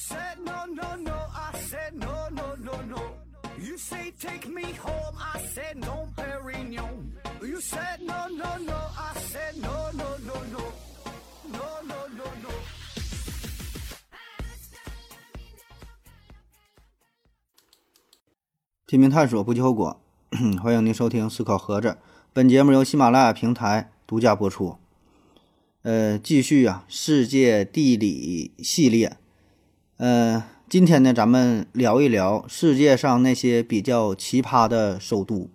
said no, no, no, I said no, no, no, no. You say take me home, I said no, Perignon. You said no, no, no, I said no, no, no, no. No, no, no, no. 拼命探索，不计后果。欢迎您收听《思考盒子》，本节目由喜马拉雅平台独家播出。呃，继续啊，世界地理系列。呃，今天呢，咱们聊一聊世界上那些比较奇葩的首都。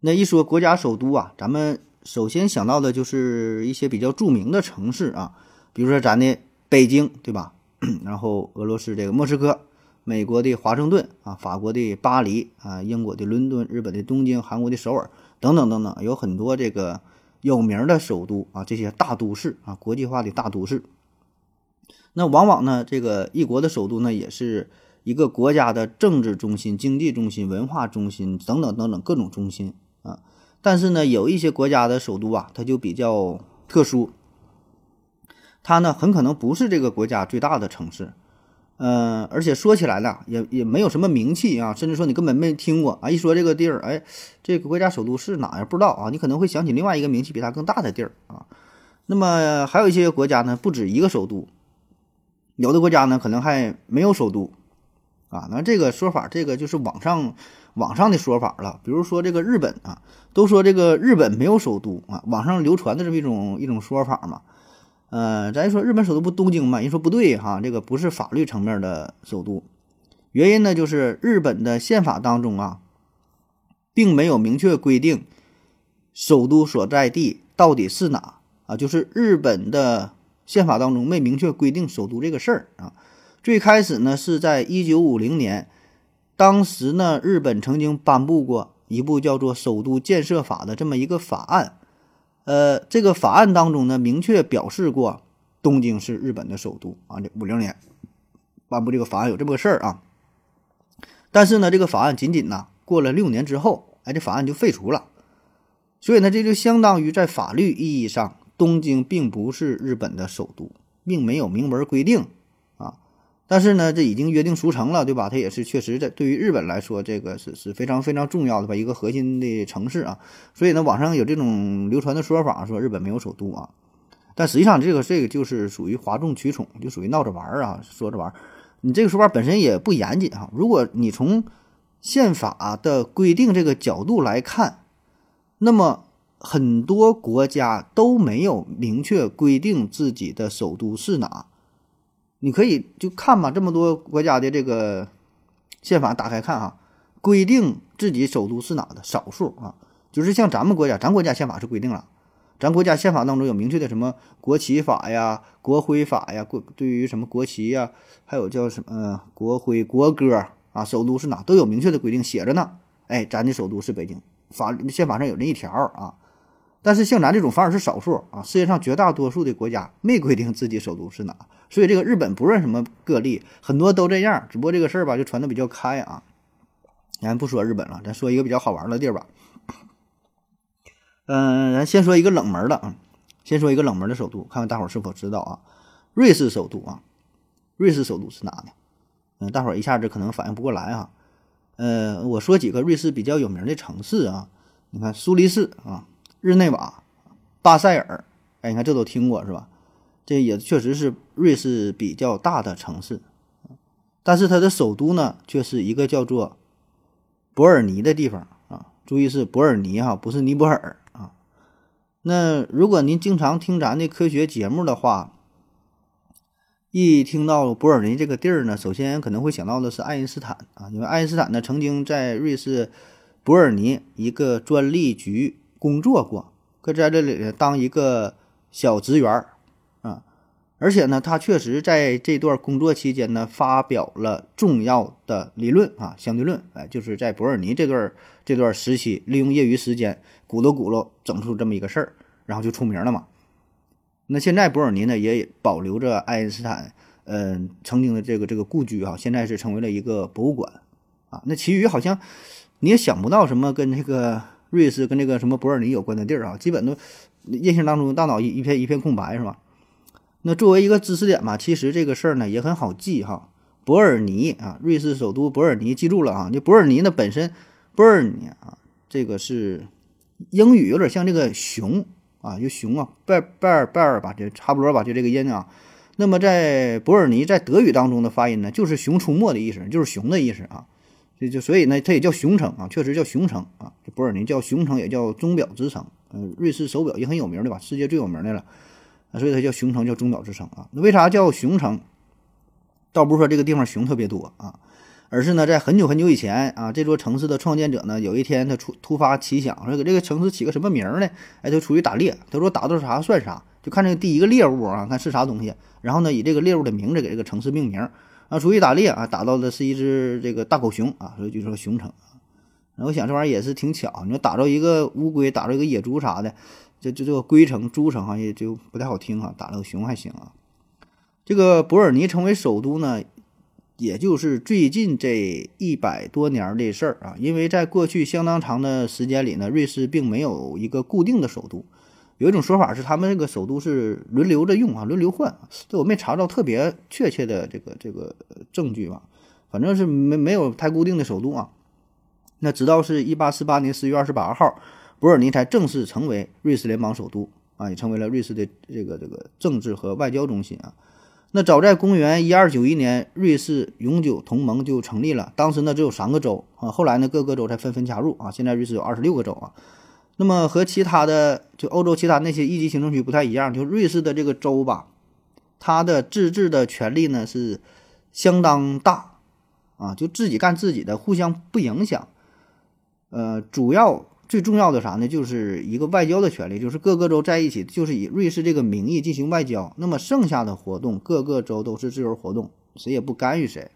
那一说国家首都啊，咱们首先想到的就是一些比较著名的城市啊，比如说咱的北京，对吧？然后俄罗斯这个莫斯科。美国的华盛顿啊，法国的巴黎啊，英国的伦敦，日本的东京，韩国的首尔等等等等，有很多这个有名的首都啊，这些大都市啊，国际化的大都市。那往往呢，这个一国的首都呢，也是一个国家的政治中心、经济中心、文化中心等等等等各种中心啊。但是呢，有一些国家的首都啊，它就比较特殊，它呢很可能不是这个国家最大的城市。嗯，而且说起来呢，也也没有什么名气啊，甚至说你根本没听过啊。一说这个地儿，哎，这个国家首都是哪呀？不知道啊。你可能会想起另外一个名气比它更大的地儿啊。那么还有一些国家呢，不止一个首都，有的国家呢可能还没有首都啊。那这个说法，这个就是网上网上的说法了。比如说这个日本啊，都说这个日本没有首都啊，网上流传的这么一种一种说法嘛。呃，咱说日本首都不东京嘛？人说不对哈，这个不是法律层面的首都。原因呢，就是日本的宪法当中啊，并没有明确规定首都所在地到底是哪啊，就是日本的宪法当中没明确规定首都这个事儿啊。最开始呢，是在一九五零年，当时呢，日本曾经颁布过一部叫做《首都建设法》的这么一个法案。呃，这个法案当中呢，明确表示过东京是日本的首都啊。这五零年颁布这个法案有这么个事儿啊。但是呢，这个法案仅仅呢过了六年之后，哎，这法案就废除了。所以呢，这就相当于在法律意义上，东京并不是日本的首都，并没有明文规定啊。但是呢，这已经约定俗成了，对吧？它也是确实在对于日本来说，这个是是非常非常重要的吧，一个核心的城市啊。所以呢，网上有这种流传的说法，说日本没有首都啊。但实际上，这个这个就是属于哗众取宠，就属于闹着玩儿啊，说着玩儿。你这个说法本身也不严谨啊。如果你从宪法的规定这个角度来看，那么很多国家都没有明确规定自己的首都是哪。你可以就看吧，这么多国家的这个宪法打开看哈，规定自己首都是哪的少数啊，就是像咱们国家，咱国家宪法是规定了，咱国家宪法当中有明确的什么国旗法呀、国徽法呀，国对于什么国旗呀，还有叫什么国徽、国歌啊，首都是哪都有明确的规定写着呢。哎，咱的首都是北京，法宪法上有这一条啊。但是像咱这种反而是少数啊，世界上绝大多数的国家没规定自己首都是哪，所以这个日本不论什么个例，很多都这样。只不过这个事儿吧，就传的比较开啊。咱不说日本了，咱说一个比较好玩的地儿吧。嗯，咱先说一个冷门的啊，先说一个冷门的首都，看看大伙儿是否知道啊？瑞士首都啊，瑞士首都是哪呢？嗯，大伙儿一下子可能反应不过来啊。呃，我说几个瑞士比较有名的城市啊，你看苏黎世啊。日内瓦、巴塞尔，哎，你看这都听过是吧？这也确实是瑞士比较大的城市，但是它的首都呢，却是一个叫做伯尔尼的地方啊。注意是伯尔尼哈，不是尼泊尔啊。那如果您经常听咱的科学节目的话，一听到伯尔尼这个地儿呢，首先可能会想到的是爱因斯坦啊，因为爱因斯坦呢曾经在瑞士伯尔尼一个专利局。工作过，可在这里当一个小职员儿啊，而且呢，他确实在这段工作期间呢，发表了重要的理论啊，相对论，哎，就是在伯尔尼这段这段时期，利用业余时间鼓捣鼓捣，整出这么一个事儿，然后就出名了嘛。那现在伯尔尼呢，也保留着爱因斯坦嗯曾经的这个这个故居啊，现在是成为了一个博物馆啊。那其余好像你也想不到什么跟这个。瑞士跟那个什么伯尔尼有关的地儿啊，基本都印象当中大脑一片一片空白是吧？那作为一个知识点嘛，其实这个事儿呢也很好记哈。伯尔尼啊，瑞士首都伯尔尼，记住了啊。这伯尔尼呢本身，伯尔尼啊，这个是英语有点像这个熊啊，就熊啊，贝贝尔贝尔吧，就差不多吧，就这个音啊。那么在伯尔尼在德语当中的发音呢，就是熊出没的意思，就是熊的意思啊。这就所以呢，它也叫熊城啊，确实叫熊城啊。这伯尔尼叫熊城，也叫钟表之城。嗯，瑞士手表也很有名的吧，世界最有名的了。所以它叫熊城，叫钟表之城啊。那为啥叫熊城？倒不是说这个地方熊特别多啊，而是呢，在很久很久以前啊，这座城市的创建者呢，有一天他出突发奇想，说给这个城市起个什么名呢？哎，就出去打猎。他说打到啥算啥，就看这个第一个猎物啊，看是啥东西，然后呢，以这个猎物的名字给这个城市命名。啊，出去打猎啊，打到的是一只这个大狗熊啊，所以就说熊城。然后我想这玩意儿也是挺巧，你说打着一个乌龟，打着一个野猪啥的。这这这个龟城、猪城哈，也就不太好听啊，打了个熊还行啊。这个伯尔尼成为首都呢，也就是最近这一百多年的事儿啊。因为在过去相当长的时间里呢，瑞士并没有一个固定的首都。有一种说法是，他们这个首都是轮流着用啊，轮流换。这我没查到特别确切的这个这个证据吧，反正是没没有太固定的首都啊。那直到是一八四八年四月二十八号。伯尔尼才正式成为瑞士联邦首都啊，也成为了瑞士的这个这个政治和外交中心啊。那早在公元一二九一年，瑞士永久同盟就成立了。当时呢只有三个州啊，后来呢各个州才纷纷加入啊。现在瑞士有二十六个州啊。那么和其他的就欧洲其他那些一级行政区不太一样，就瑞士的这个州吧，它的自治的权利呢是相当大啊，就自己干自己的，互相不影响。呃，主要。最重要的啥呢？就是一个外交的权利，就是各个州在一起，就是以瑞士这个名义进行外交。那么剩下的活动，各个州都是自由活动，谁也不干预谁。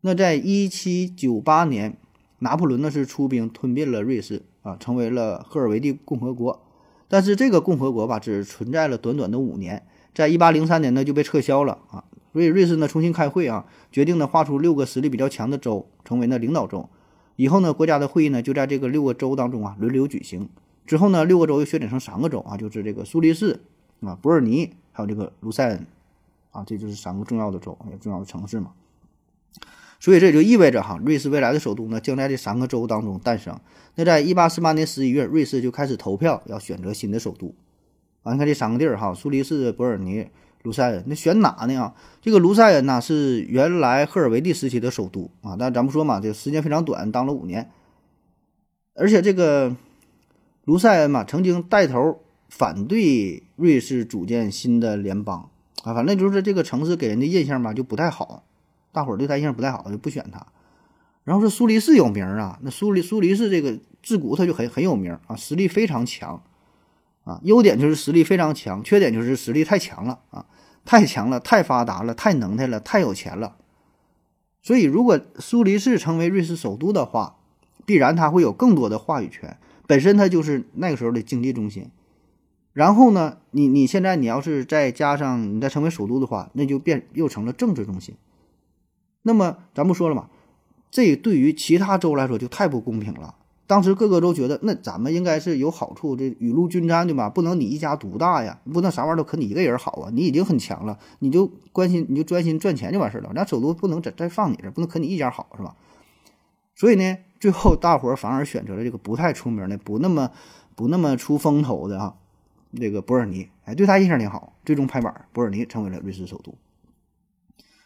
那在一七九八年，拿破仑呢是出兵吞并了瑞士啊，成为了赫尔维蒂共和国。但是这个共和国吧，只存在了短短的五年，在一八零三年呢就被撤销了啊。所以瑞士呢重新开会啊，决定呢划出六个实力比较强的州，成为呢领导州。以后呢，国家的会议呢就在这个六个州当中啊轮流举行。之后呢，六个州又削减成三个州啊，就是这个苏黎世啊、伯尔尼还有这个卢塞恩啊，这就是三个重要的州，也重要的城市嘛。所以这也就意味着哈，瑞士未来的首都呢将在这三个州当中诞生。那在一八四八年十一月，瑞士就开始投票要选择新的首都啊。你看这三个地儿哈，苏黎世、伯尔尼。卢塞恩，那选哪呢啊？这个卢塞恩呢是原来赫尔维蒂时期的首都啊，但咱们说嘛，这个时间非常短，当了五年。而且这个卢塞恩嘛，曾经带头反对瑞士组建新的联邦啊，反正就是这个城市给人的印象吧就不太好，大伙儿对他印象不太好，就不选他。然后说苏黎世有名啊，那苏黎苏黎世这个自古他就很很有名啊，实力非常强。啊，优点就是实力非常强，缺点就是实力太强了啊，太强了，太发达了，太能耐了，太有钱了。所以，如果苏黎世成为瑞士首都的话，必然他会有更多的话语权。本身它就是那个时候的经济中心。然后呢，你你现在你要是再加上你再成为首都的话，那就变又成了政治中心。那么咱不说了嘛，这对于其他州来说就太不公平了。当时各个州觉得，那咱们应该是有好处，这雨露均沾，对吧？不能你一家独大呀，不能啥玩意儿都可你一个人好啊！你已经很强了，你就关心，你就专心赚钱就完事儿了。那首都不能再再放你这，不能可你一家好，是吧？所以呢，最后大伙儿反而选择了这个不太出名的、不那么不那么出风头的啊，这个伯尔尼，哎，对他印象挺好，最终拍板，伯尔尼成为了瑞士首都。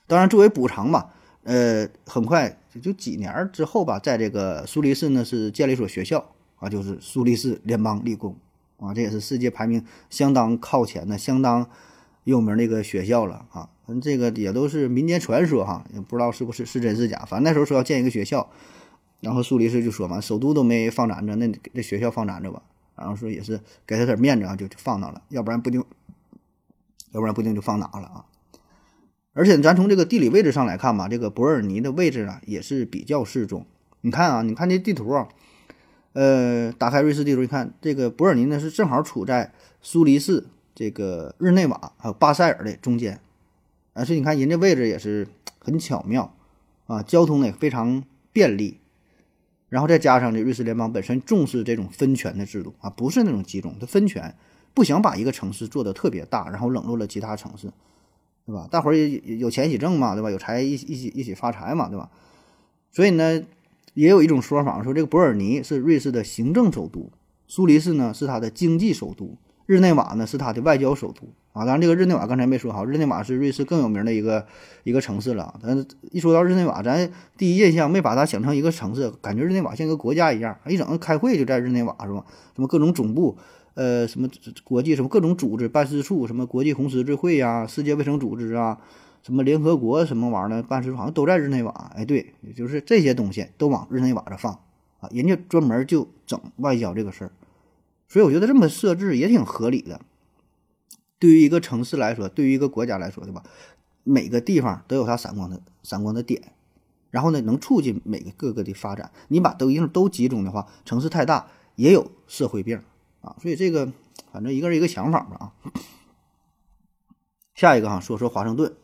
当然，作为补偿吧。呃，很快就就几年之后吧，在这个苏黎世呢是建了一所学校啊，就是苏黎世联邦理工啊，这也是世界排名相当靠前的、相当有名的一个学校了啊。这个也都是民间传说哈，也不知道是不是是真是假。反正那时候说要建一个学校，然后苏黎世就说嘛，首都都没放咱这，那这学校放咱这吧。然后说也是给他点面子啊，就就放那了，要不然不定，要不然不定就放哪了啊。而且咱从这个地理位置上来看吧，这个伯尔尼的位置啊也是比较适中。你看啊，你看这地图啊，呃，打开瑞士地图一看，这个伯尔尼呢是正好处在苏黎世、这个日内瓦还有巴塞尔的中间，而且你看人家位置也是很巧妙啊，交通呢也非常便利。然后再加上这瑞士联邦本身重视这种分权的制度啊，不是那种集中，它分权。不想把一个城市做得特别大，然后冷落了其他城市，对吧？大伙儿也有钱一起挣嘛，对吧？有财一起一起一起发财嘛，对吧？所以呢，也有一种说法说，这个伯尔尼是瑞士的行政首都，苏黎世呢是它的经济首都，日内瓦呢是它的外交首都啊。当然，这个日内瓦刚才没说好，日内瓦是瑞士更有名的一个一个城市了。但一说到日内瓦，咱第一印象没把它想成一个城市，感觉日内瓦像一个国家一样，一整个开会就在日内瓦是吧？什么各种总部，呃，什么国际什么各种组织办事处，什么国际红十字会呀、世界卫生组织啊。什么联合国什么玩意儿的办事处好像都在日内瓦，哎，对，就是这些东西都往日内瓦这放啊，人家专门就整外交这个事儿，所以我觉得这么设置也挺合理的。对于一个城市来说，对于一个国家来说，对吧？每个地方都有它闪光的闪光的点，然后呢，能促进每个各个的发展。你把都一都集中的话，城市太大也有社会病啊。所以这个反正一个人一个想法吧啊。下一个哈，说说华盛顿。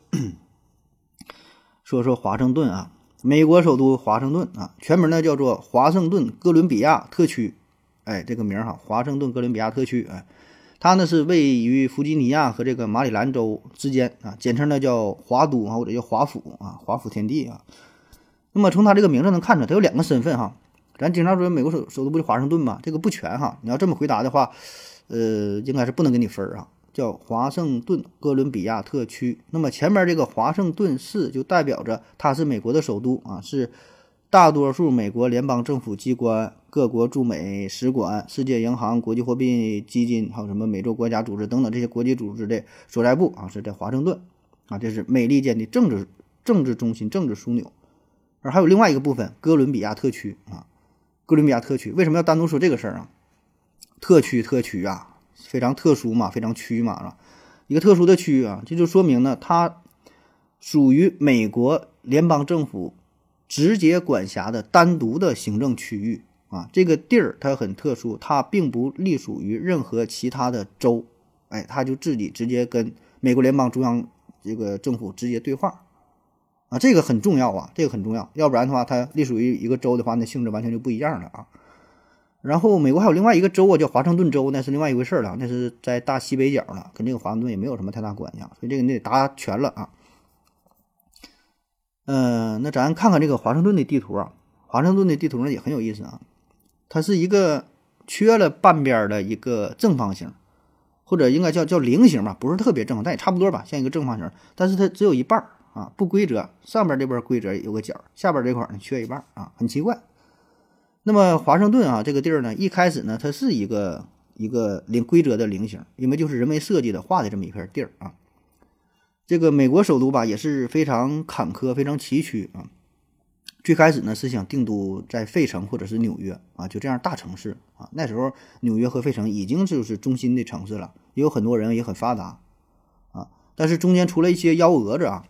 说说华盛顿啊，美国首都华盛顿啊，全名呢叫做华盛顿哥伦比亚特区，哎，这个名哈，华盛顿哥伦比亚特区，哎，它呢是位于弗吉尼亚和这个马里兰州之间啊，简称呢叫华都啊，或者叫华府啊，华府天地啊。那么从它这个名字能看出来，它有两个身份哈。咱经常说美国首首都不是华盛顿吗？这个不全哈。你要这么回答的话，呃，应该是不能给你分儿啊。叫华盛顿哥伦比亚特区，那么前面这个华盛顿市就代表着它是美国的首都啊，是大多数美国联邦政府机关、各国驻美使馆、世界银行、国际货币基金，还有什么美洲国家组织等等这些国际组织的所在部啊，是在华盛顿啊，这是美利坚的政治政治中心、政治枢纽。而还有另外一个部分，哥伦比亚特区啊，哥伦比亚特区为什么要单独说这个事儿啊？特区特区啊。非常特殊嘛，非常区嘛，是吧？一个特殊的区域啊，这就说明呢，它属于美国联邦政府直接管辖的单独的行政区域啊。这个地儿它很特殊，它并不隶属于任何其他的州，哎，它就自己直接跟美国联邦中央这个政府直接对话啊。这个很重要啊，这个很重要，要不然的话，它隶属于一个州的话，那性质完全就不一样了啊。然后美国还有另外一个州啊，叫华盛顿州，那是另外一回事了，那是在大西北角了，跟这个华盛顿也没有什么太大关系啊。所以这个你得答全了啊。嗯，那咱看看这个华盛顿的地图啊，华盛顿的地图呢也很有意思啊，它是一个缺了半边的一个正方形，或者应该叫叫菱形吧，不是特别正，但也差不多吧，像一个正方形，但是它只有一半啊，不规则，上边这边规则有个角，下边这块呢缺一半啊，很奇怪。那么华盛顿啊，这个地儿呢，一开始呢，它是一个一个菱规则的菱形，因为就是人为设计的画的这么一片地儿啊。这个美国首都吧，也是非常坎坷、非常崎岖啊。最开始呢，是想定都在费城或者是纽约啊，就这样大城市啊。那时候纽约和费城已经就是中心的城市了，也有很多人，也很发达啊。但是中间出了一些幺蛾子啊，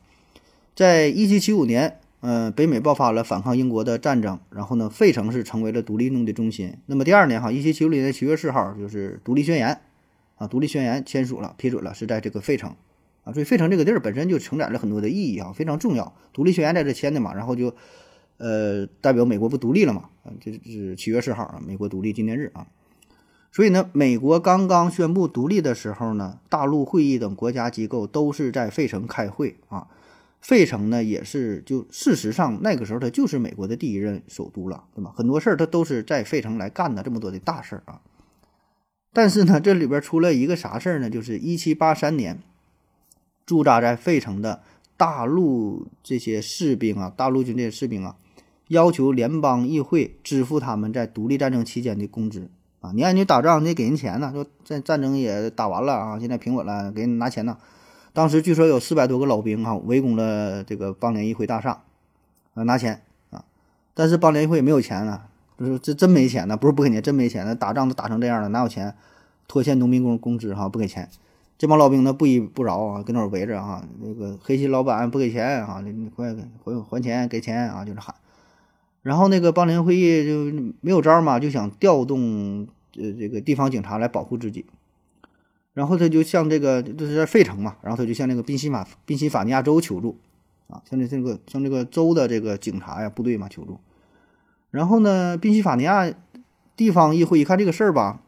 在一七七五年。嗯，北美爆发了反抗英国的战争，然后呢，费城是成为了独立运动的中心。那么第二年哈，一七七五年的七月四号，就是独立宣言，啊，独立宣言签署了，批准了，是在这个费城，啊，所以费城这个地儿本身就承载了很多的意义啊，非常重要。独立宣言在这签的嘛，然后就，呃，代表美国不独立了嘛，啊，这是七月四号啊，美国独立纪念日啊。所以呢，美国刚刚宣布独立的时候呢，大陆会议等国家机构都是在费城开会啊。费城呢，也是就事实上那个时候，它就是美国的第一任首都了，对吧？很多事儿它都是在费城来干的，这么多的大事儿啊。但是呢，这里边出了一个啥事儿呢？就是一七八三年，驻扎在费城的大陆这些士兵啊，大陆军这些士兵啊，要求联邦议会支付他们在独立战争期间的工资啊。你看你打仗，你得给人钱呢，说这战争也打完了啊，现在平稳了，给人拿钱呢。当时据说有四百多个老兵哈围攻了这个邦联议会大厦，啊拿钱啊，但是邦联议会没有钱了，就是这真没钱呢，不是不给钱，真没钱了，打仗都打成这样了，哪有钱拖欠农民工工资哈？不给钱，这帮老兵呢不依不饶啊，跟那围着啊，那个黑心老板不给钱啊，你快还还钱给钱啊，就是喊。然后那个邦联会议就没有招嘛，就想调动呃这个地方警察来保护自己。然后他就向这个就是在费城嘛，然后他就向那个宾夕法宾夕法尼亚州求助，啊，向这这个向这个州的这个警察呀部队嘛求助。然后呢，宾夕法尼亚地方议会一看这个事儿吧，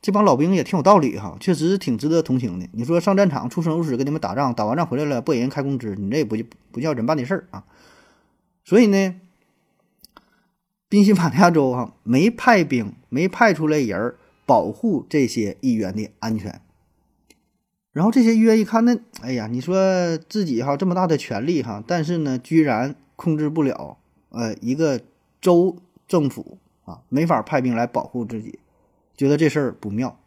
这帮老兵也挺有道理哈，确实挺值得同情的。你说上战场出生入死跟你们打仗，打完仗回来了不给人开工资，你这也不不叫人办的事儿啊。所以呢，宾夕法尼亚州哈没派兵，没派出来人儿保护这些议员的安全。然后这些议员一看，那哎呀，你说自己哈这么大的权力哈，但是呢，居然控制不了呃一个州政府啊，没法派兵来保护自己。觉得这事儿不妙，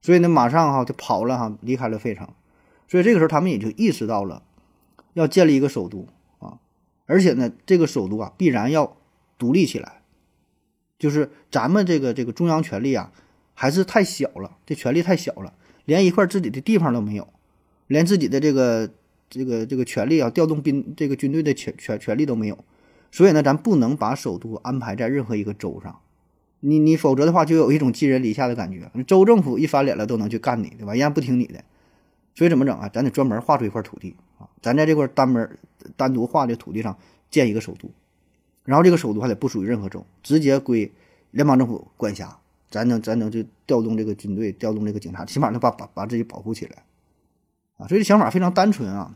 所以呢，马上哈就跑了哈，离开了费城。所以这个时候，他们也就意识到了要建立一个首都啊，而且呢，这个首都啊必然要独立起来。就是咱们这个这个中央权力啊，还是太小了，这权力太小了，连一块自己的地方都没有，连自己的这个这个这个权力啊，调动兵这个军队的权权权力都没有。所以呢，咱不能把首都安排在任何一个州上。你你否则的话，就有一种寄人篱下的感觉。州政府一翻脸了，都能去干你，对吧？人家不听你的，所以怎么整啊？咱得专门划出一块土地啊，咱在这块单门单独划的土地上建一个首都，然后这个首都还得不属于任何州，直接归联邦政府管辖。咱能咱能就调动这个军队，调动这个警察，起码能把把把自己保护起来啊。所以这想法非常单纯啊。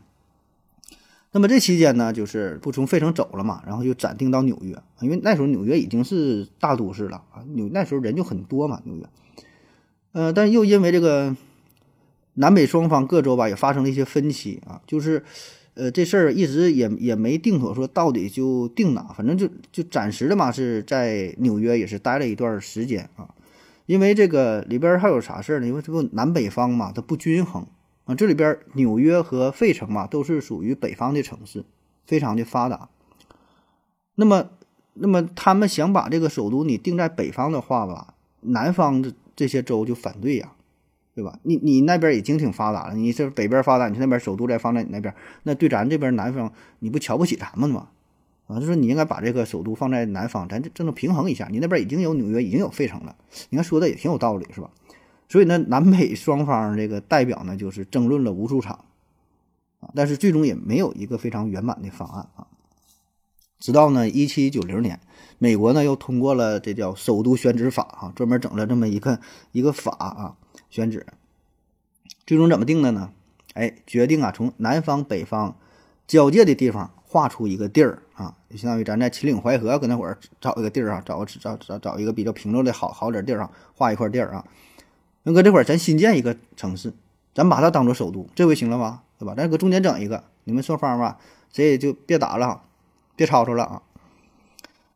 那么这期间呢，就是不从费城走了嘛，然后就暂定到纽约，因为那时候纽约已经是大都市了啊，纽那时候人就很多嘛，纽约。呃，但又因为这个南北双方各州吧也发生了一些分歧啊，就是呃这事儿一直也也没定妥，说到底就定哪，反正就就暂时的嘛是在纽约也是待了一段时间啊，因为这个里边还有啥事儿呢？因为这不南北方嘛，它不均衡。啊，这里边纽约和费城嘛，都是属于北方的城市，非常的发达。那么，那么他们想把这个首都你定在北方的话吧，南方的这些州就反对呀，对吧？你你那边已经挺发达了，你这北边发达，你那边首都再放在你那边，那对咱这边南方你不瞧不起咱们吗？啊，就说你应该把这个首都放在南方，咱这这能平衡一下。你那边已经有纽约，已经有费城了，你看说的也挺有道理，是吧？所以呢，南北双方这个代表呢，就是争论了无数场，啊，但是最终也没有一个非常圆满的方案啊。直到呢，一七九零年，美国呢又通过了这叫首都选址法啊，专门整了这么一个一个法啊，选址。最终怎么定的呢？哎，决定啊，从南方北方交界的地方划出一个地儿啊，就相当于咱在秦岭淮河搁那会儿找一个地儿啊，找个找找找一个比较平路的好好点地儿啊，画一块地儿啊。那搁这块儿，咱新建一个城市，咱把它当做首都，这回行了吧？对吧？咱搁中间整一个，你们双方吧，谁也就别打了，别吵吵了啊。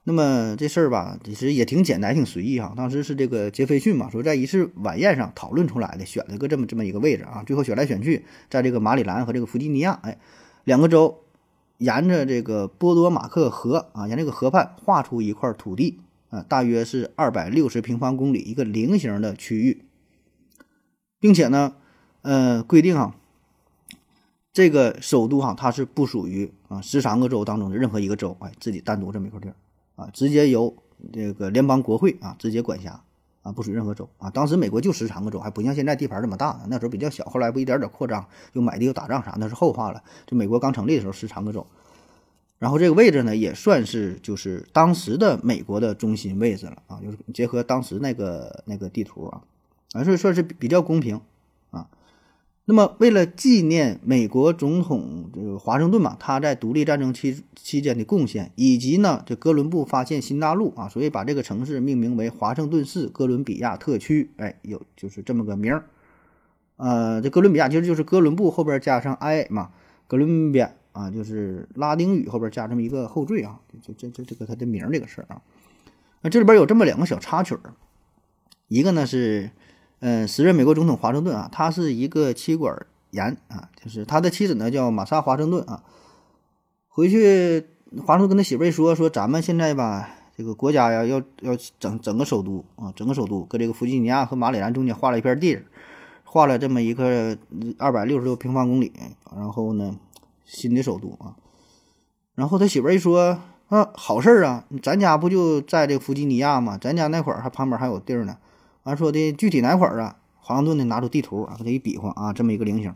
那么这事儿吧，其实也挺简单，挺随意哈。当时是这个杰斐逊嘛，说在一次晚宴上讨论出来的，选了个这么这么一个位置啊。最后选来选去，在这个马里兰和这个弗吉尼亚，哎，两个州沿着这个波多马克河啊，沿这个河畔划出一块土地啊，大约是二百六十平方公里，一个菱形的区域。并且呢，呃，规定哈，这个首都哈，它是不属于啊十三个州当中的任何一个州，哎，自己单独这么一块地儿啊，直接由这个联邦国会啊直接管辖啊，不属于任何州啊。当时美国就十三个州，还不像现在地盘这么大呢，那时候比较小。后来不一点点扩张，又买地又打仗啥，那是后话了。就美国刚成立的时候，十三个州，然后这个位置呢，也算是就是当时的美国的中心位置了啊，就是结合当时那个那个地图啊。啊，所以说是比较公平。那么，为了纪念美国总统这个华盛顿嘛，他在独立战争期期间的贡献，以及呢，这哥伦布发现新大陆啊，所以把这个城市命名为华盛顿市哥伦比亚特区。哎，有就是这么个名儿。呃，这哥伦比亚其实就是哥伦布后边加上 i 嘛，哥伦比亚啊，就是拉丁语后边加这么一个后缀啊，就这这这个它的名儿这个事儿啊。那这里边有这么两个小插曲儿，一个呢是。嗯，时任美国总统华盛顿啊，他是一个妻管严啊，就是他的妻子呢叫玛莎华盛顿啊。回去，华盛顿跟他媳妇儿一说，说咱们现在吧，这个国家呀要要整整个首都啊，整个首都搁这个弗吉尼亚和马里兰中间划了一片地，划了这么一个二百六十多平方公里，然后呢，新的首都啊。然后他媳妇儿一说，啊，好事儿啊，咱家不就在这弗吉尼亚吗？咱家那会儿还旁边还有地儿呢。完说的具体哪块儿啊？华盛顿呢拿出地图啊，给他一比划啊，这么一个菱形。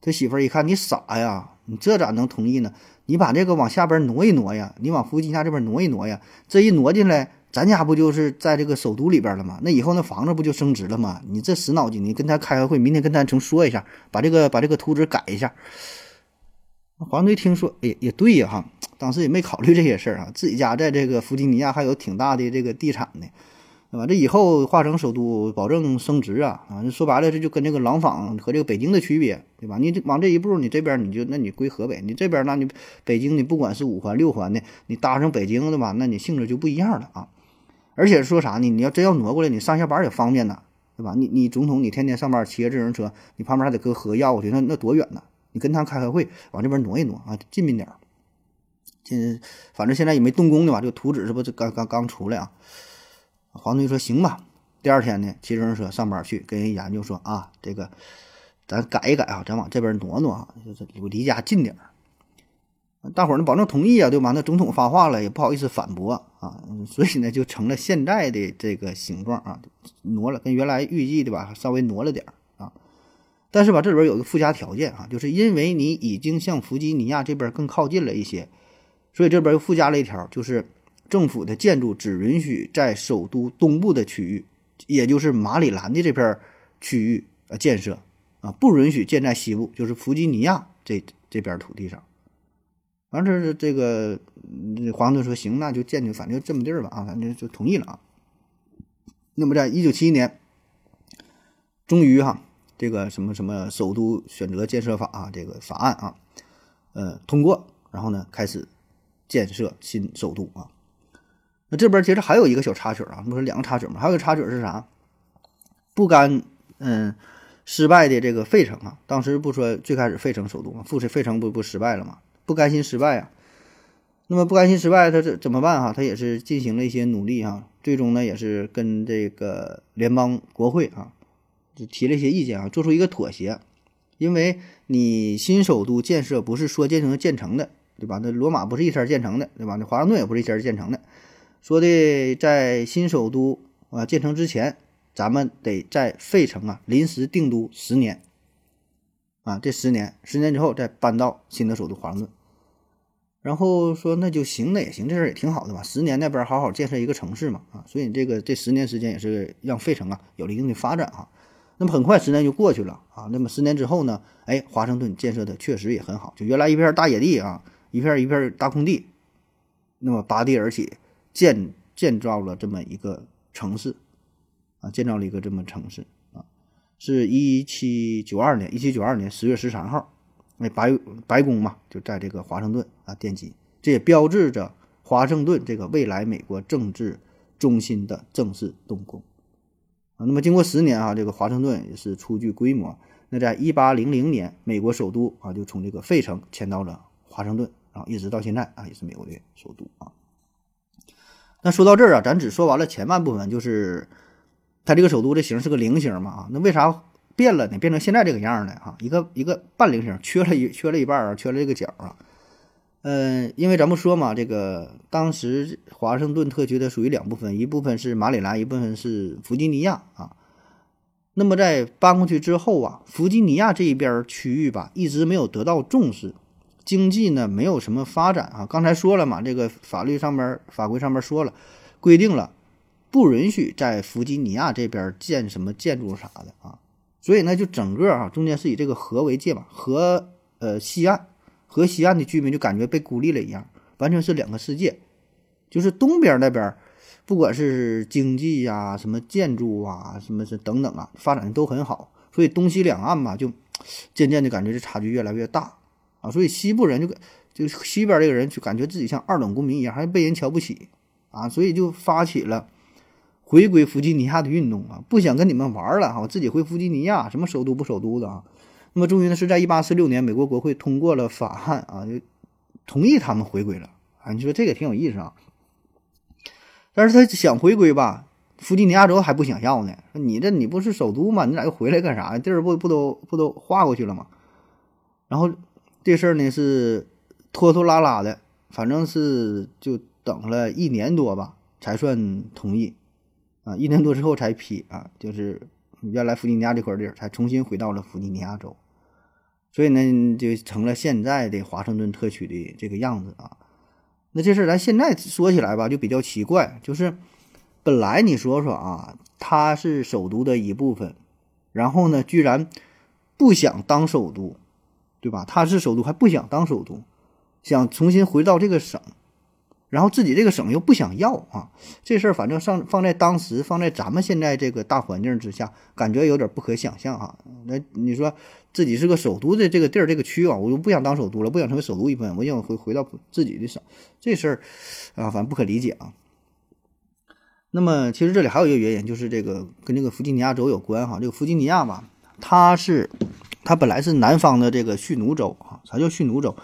他媳妇儿一看，你傻呀？你这咋能同意呢？你把这个往下边挪一挪呀，你往弗吉尼亚这边挪一挪呀。这一挪进来，咱家不就是在这个首都里边了吗？那以后那房子不就升值了吗？你这死脑筋，你跟他开个会，明天跟他重说一下，把这个把这个图纸改一下。华盛顿听说，哎，也对呀哈，当时也没考虑这些事儿啊，自己家在这个弗吉尼亚还有挺大的这个地产呢，对吧？这以后化成首都，保证升值啊啊！说白了，这就跟这个廊坊和这个北京的区别，对吧？你往这一步，你这边你就那你归河北，你这边那你北京你不管是五环六环的，你搭上北京的吧，那你性质就不一样了啊。而且说啥呢？你要真要挪过来，你上下班也方便呐，对吧？你你总统，你天天上班骑着自行车，你旁边还得搁河要过去，那那多远呢？你跟他开开会，往这边挪一挪啊，近近点儿。这反正现在也没动工呢吧？这个图纸是不是刚刚刚出来啊？黄队说行吧。第二天呢，骑自行车上班去，跟人研究说啊，这个咱改一改啊，咱往这边挪挪啊，就是离家近点儿。大伙儿呢，保证同意啊，对吧？那总统发话了，也不好意思反驳啊，所以呢，就成了现在的这个形状啊，挪了，跟原来预计的吧，稍微挪了点儿啊。但是吧，这里边有个附加条件啊，就是因为你已经向弗吉尼亚这边更靠近了一些，所以这边又附加了一条，就是政府的建筑只允许在首都东部的区域，也就是马里兰的这片区域呃建设啊，不允许建在西部，就是弗吉尼亚这这边土地上。完这是这个，皇顿说行，那就建就反正就这么地儿吧啊，反正就同意了啊。那么在一九七一年，终于哈，这个什么什么首都选择建设法啊，这个法案啊，呃通过，然后呢开始建设新首都啊。那这边其实还有一个小插曲啊，不是两个插曲吗？还有个插曲是啥？不甘嗯失败的这个费城啊，当时不说最开始费城首都嘛，复是费城不不失败了吗？不甘心失败啊，那么不甘心失败，他这怎么办哈？他也是进行了一些努力哈，最终呢也是跟这个联邦国会啊，就提了一些意见啊，做出一个妥协。因为你新首都建设不是说建成建成的，对吧？那罗马不是一天建成的，对吧？那华盛顿也不是一天建成的。说的在新首都啊建成之前，咱们得在费城啊临时定都十年。啊，这十年，十年之后再搬到新的首都华盛顿，然后说那就行，那也行，这事儿也挺好的吧？十年那边好好建设一个城市嘛，啊，所以这个这十年时间也是让费城啊有了一定的发展啊。那么很快十年就过去了啊，那么十年之后呢，哎，华盛顿建设的确实也很好，就原来一片大野地啊，一片一片大空地，那么拔地而起，建建造了这么一个城市，啊，建造了一个这么城市啊。是一七九二年，一七九二年十月十三号，那白白宫嘛，就在这个华盛顿啊奠基，这也标志着华盛顿这个未来美国政治中心的正式动工啊。那么经过十年啊，这个华盛顿也是初具规模。那在一八零零年，美国首都啊就从这个费城迁到了华盛顿，然后一直到现在啊也是美国的首都啊。那说到这儿啊，咱只说完了前半部分，就是。它这个首都这形是个菱形嘛啊？那为啥变了呢？变成现在这个样了哈？一个一个半菱形，缺了一缺了一半啊，缺了这个角啊。嗯，因为咱们说嘛，这个当时华盛顿特区的属于两部分，一部分是马里兰，一部分是弗吉尼亚啊。那么在搬过去之后啊，弗吉尼亚这一边区域吧，一直没有得到重视，经济呢没有什么发展啊。刚才说了嘛，这个法律上面法规上面说了，规定了。不允许在弗吉尼亚这边建什么建筑啥的啊，所以呢，就整个啊中间是以这个河为界嘛，河呃西岸河西岸的居民就感觉被孤立了一样，完全是两个世界。就是东边那边，不管是经济呀、什么建筑啊、什么是等等啊，发展的都很好，所以东西两岸嘛，就渐渐的感觉这差距越来越大啊。所以西部人就就西边这个人就感觉自己像二等公民一样，还被人瞧不起啊，所以就发起了。回归弗吉尼亚的运动啊，不想跟你们玩了哈，自己回弗吉尼亚，什么首都不首都的啊。那么终于呢，是在一八四六年，美国国会通过了法案啊，就同意他们回归了啊。你说这个挺有意思啊。但是他想回归吧，弗吉尼亚州还不想要呢。说你这你不是首都吗？你咋又回来干啥呀？地儿不不都不都划过去了吗？然后这事儿呢是拖拖拉拉的，反正是就等了一年多吧，才算同意。啊，一年多之后才批啊，就是原来弗吉尼亚这块地儿才重新回到了弗吉尼亚州，所以呢，就成了现在的华盛顿特区的这个样子啊。那这事儿咱现在说起来吧，就比较奇怪，就是本来你说说啊，它是首都的一部分，然后呢，居然不想当首都，对吧？他是首都还不想当首都，想重新回到这个省。然后自己这个省又不想要啊，这事儿反正上放在当时，放在咱们现在这个大环境之下，感觉有点不可想象啊。那你说自己是个首都的这个地儿、这个区啊，我又不想当首都了，不想成为首都一部分，我想回回到自己的省，这事儿啊，反正不可理解啊。那么其实这里还有一个原因，就是这个跟这个弗吉尼亚州有关哈。这个弗吉尼亚吧，它是它本来是南方的这个蓄奴州啊，啥叫蓄奴州？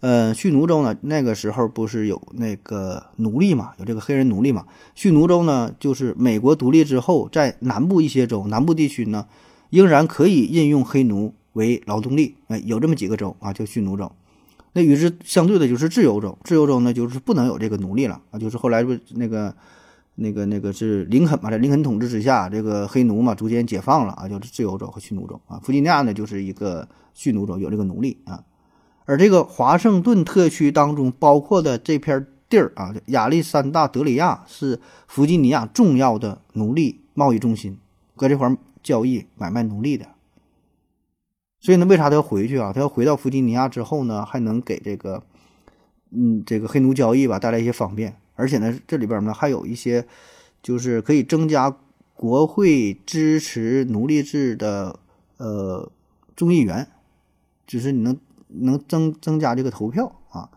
呃，蓄奴州呢，那个时候不是有那个奴隶嘛，有这个黑人奴隶嘛。蓄奴州呢，就是美国独立之后，在南部一些州、南部地区呢，仍然可以任用黑奴为劳动力。哎，有这么几个州啊，叫蓄奴州。那与之相对的就是自由州，自由州呢就是不能有这个奴隶了啊，就是后来不那个那个那个是林肯嘛，在林肯统治之下，这个黑奴嘛逐渐解放了啊，就是自由州和蓄奴州啊。弗吉尼亚呢就是一个蓄奴州，有这个奴隶啊。而这个华盛顿特区当中包括的这片地儿啊，亚历山大德里亚是弗吉尼亚重要的奴隶贸易中心，搁这块交易买卖奴隶的。所以呢，为啥他要回去啊？他要回到弗吉尼亚之后呢，还能给这个，嗯，这个黑奴交易吧带来一些方便。而且呢，这里边呢还有一些，就是可以增加国会支持奴隶制的呃众议员，就是你能。能增增加这个投票啊，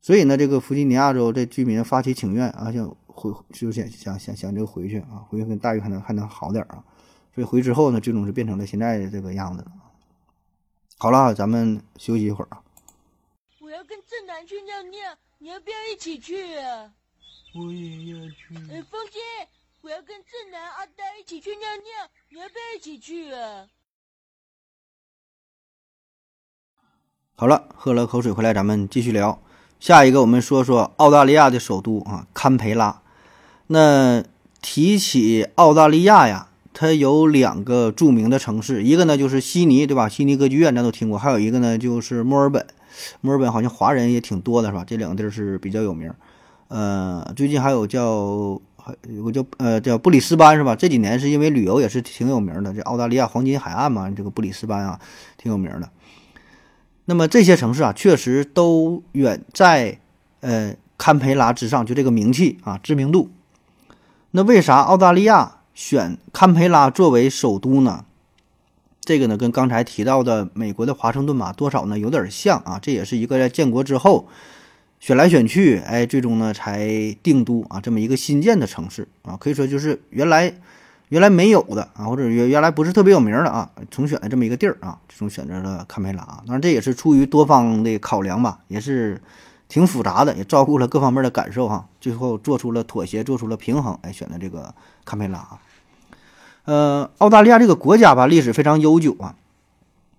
所以呢，这个弗吉尼亚州这居民发起请愿啊，想回就想想想想这个回去啊，回去跟待遇还能还能好点啊，所以回之后呢，最终是变成了现在的这个样子。好了，咱们休息一会儿啊。我要跟正南去尿尿，你要不要一起去啊？我也要去。哎，风姐，我要跟正南、阿呆一起去尿尿，你要不要一起去啊？好了，喝了口水回来，咱们继续聊。下一个，我们说说澳大利亚的首都啊，堪培拉。那提起澳大利亚呀，它有两个著名的城市，一个呢就是悉尼，对吧？悉尼歌剧院咱都听过，还有一个呢就是墨尔本。墨尔本好像华人也挺多的，是吧？这两个地儿是比较有名。呃，最近还有叫还有个叫呃叫布里斯班，是吧？这几年是因为旅游也是挺有名的，这澳大利亚黄金海岸嘛，这个布里斯班啊挺有名的。那么这些城市啊，确实都远在呃堪培拉之上，就这个名气啊知名度。那为啥澳大利亚选堪培拉作为首都呢？这个呢，跟刚才提到的美国的华盛顿嘛，多少呢有点像啊。这也是一个在建国之后选来选去，哎，最终呢才定都啊这么一个新建的城市啊，可以说就是原来。原来没有的啊，或者原原来不是特别有名的啊，重选的这么一个地儿啊，最终选择了堪培拉啊。当然这也是出于多方的考量吧，也是挺复杂的，也照顾了各方面的感受哈。最后做出了妥协，做出了平衡，哎，选的这个堪培拉啊。呃，澳大利亚这个国家吧，历史非常悠久啊，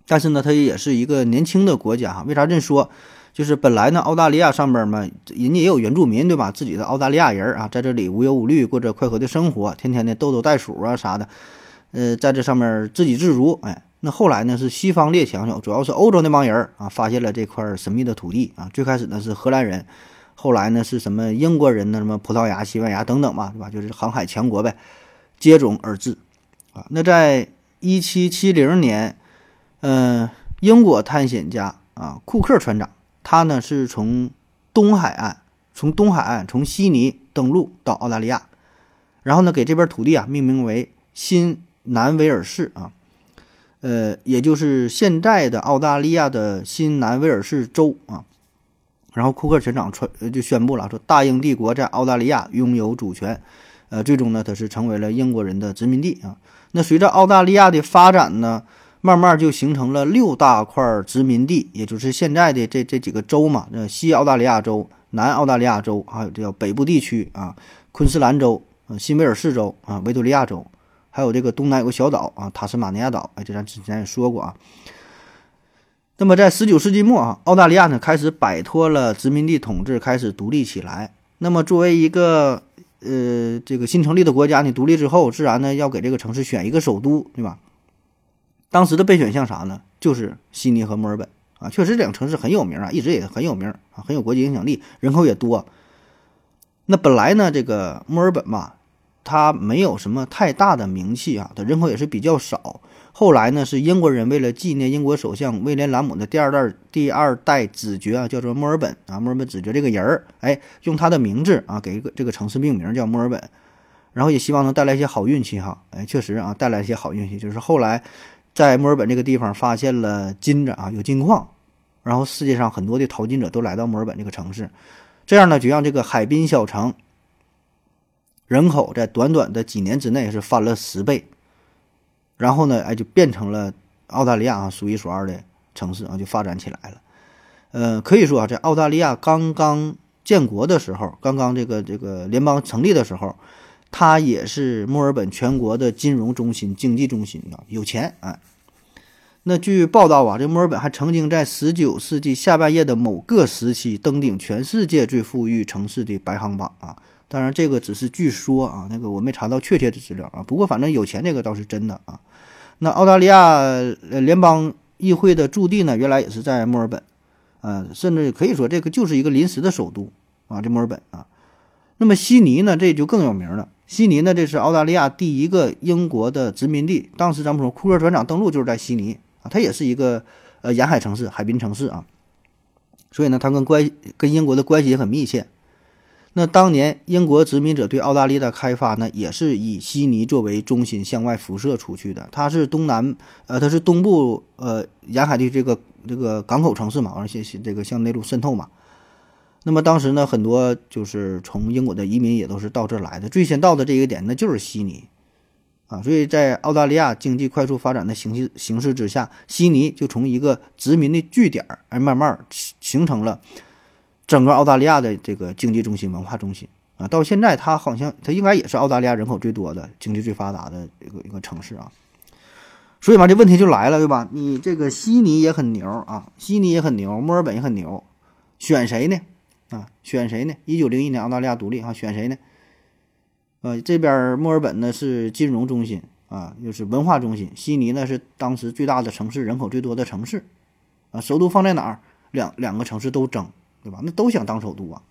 但是呢，它也是一个年轻的国家哈。为啥这么说？就是本来呢，澳大利亚上边嘛，人家也有原住民，对吧？自己的澳大利亚人啊，在这里无忧无虑，过着快活的生活，天天的逗逗袋鼠啊啥的，呃，在这上面自给自足。哎，那后来呢，是西方列强，主要是欧洲那帮人啊，发现了这块神秘的土地啊。最开始呢是荷兰人，后来呢是什么英国人呢？什么葡萄牙、西班牙等等吧，对吧？就是航海强国呗，接踵而至那在一七七零年，嗯，英国探险家啊，库克船长。他呢是从东海岸，从东海岸从悉尼登陆到澳大利亚，然后呢给这边土地啊命名为新南威尔士啊，呃，也就是现在的澳大利亚的新南威尔士州啊。然后库克船长传就宣布了，说大英帝国在澳大利亚拥有主权，呃，最终呢他是成为了英国人的殖民地啊。那随着澳大利亚的发展呢。慢慢就形成了六大块殖民地，也就是现在的这这几个州嘛，那，西澳大利亚州、南澳大利亚州，还有这叫北部地区啊，昆士兰州、新威尔士州啊，维多利亚州，还有这个东南有个小岛啊，塔斯马尼亚岛，哎，这咱之前也说过啊。那么在十九世纪末啊，澳大利亚呢开始摆脱了殖民地统治，开始独立起来。那么作为一个呃这个新成立的国家，你独立之后，自然呢要给这个城市选一个首都，对吧？当时的备选项啥呢？就是悉尼和墨尔本啊，确实这两个城市很有名啊，一直也很有名啊，很有国际影响力，人口也多。那本来呢，这个墨尔本嘛，它没有什么太大的名气啊，它人口也是比较少。后来呢，是英国人为了纪念英国首相威廉·兰姆的第二代第二代子爵啊，叫做墨尔本啊，墨尔本子爵这个人儿，哎，用他的名字啊，给一个这个城市命名叫墨尔本，然后也希望能带来一些好运气哈，哎，确实啊，带来一些好运气，就是后来在墨尔本这个地方发现了金子啊，有金矿，然后世界上很多的淘金者都来到墨尔本这个城市，这样呢，就让这个海滨小城人口在短短的几年之内是翻了十倍。然后呢，哎，就变成了澳大利亚啊数一数二的城市啊，就发展起来了。呃，可以说啊，在澳大利亚刚刚建国的时候，刚刚这个这个联邦成立的时候，它也是墨尔本全国的金融中心、经济中心啊，有钱哎。那据报道啊，这墨尔本还曾经在19世纪下半叶的某个时期登顶全世界最富裕城市的排行榜啊。当然，这个只是据说啊，那个我没查到确切的资料啊。不过，反正有钱这个倒是真的啊。那澳大利亚呃联邦议会的驻地呢，原来也是在墨尔本，呃，甚至可以说这个就是一个临时的首都啊，这墨尔本啊。那么悉尼呢，这就更有名了。悉尼呢，这是澳大利亚第一个英国的殖民地，当时咱们说库克船长登陆就是在悉尼啊，它也是一个呃沿海城市、海滨城市啊，所以呢，它跟关跟英国的关系也很密切。那当年英国殖民者对澳大利亚的开发呢，也是以悉尼作为中心向外辐射出去的。它是东南，呃，它是东部，呃，沿海的这个这个港口城市嘛，而且这个向内陆渗透嘛。那么当时呢，很多就是从英国的移民也都是到这来的。最先到的这一个点，那就是悉尼啊。所以在澳大利亚经济快速发展的形势形势之下，悉尼就从一个殖民的据点，而慢慢形成了。整个澳大利亚的这个经济中心、文化中心啊，到现在它好像它应该也是澳大利亚人口最多的、经济最发达的一个一个城市啊。所以嘛，这问题就来了，对吧？你这个悉尼也很牛啊，悉尼也很牛，墨尔本也很牛，选谁呢？啊，选谁呢？一九零一年澳大利亚独立啊，选谁呢？呃，这边墨尔本呢是金融中心啊，又是文化中心，悉尼呢是当时最大的城市，人口最多的城市啊。首都放在哪儿？两两个城市都争。对吧？那都想当首都啊。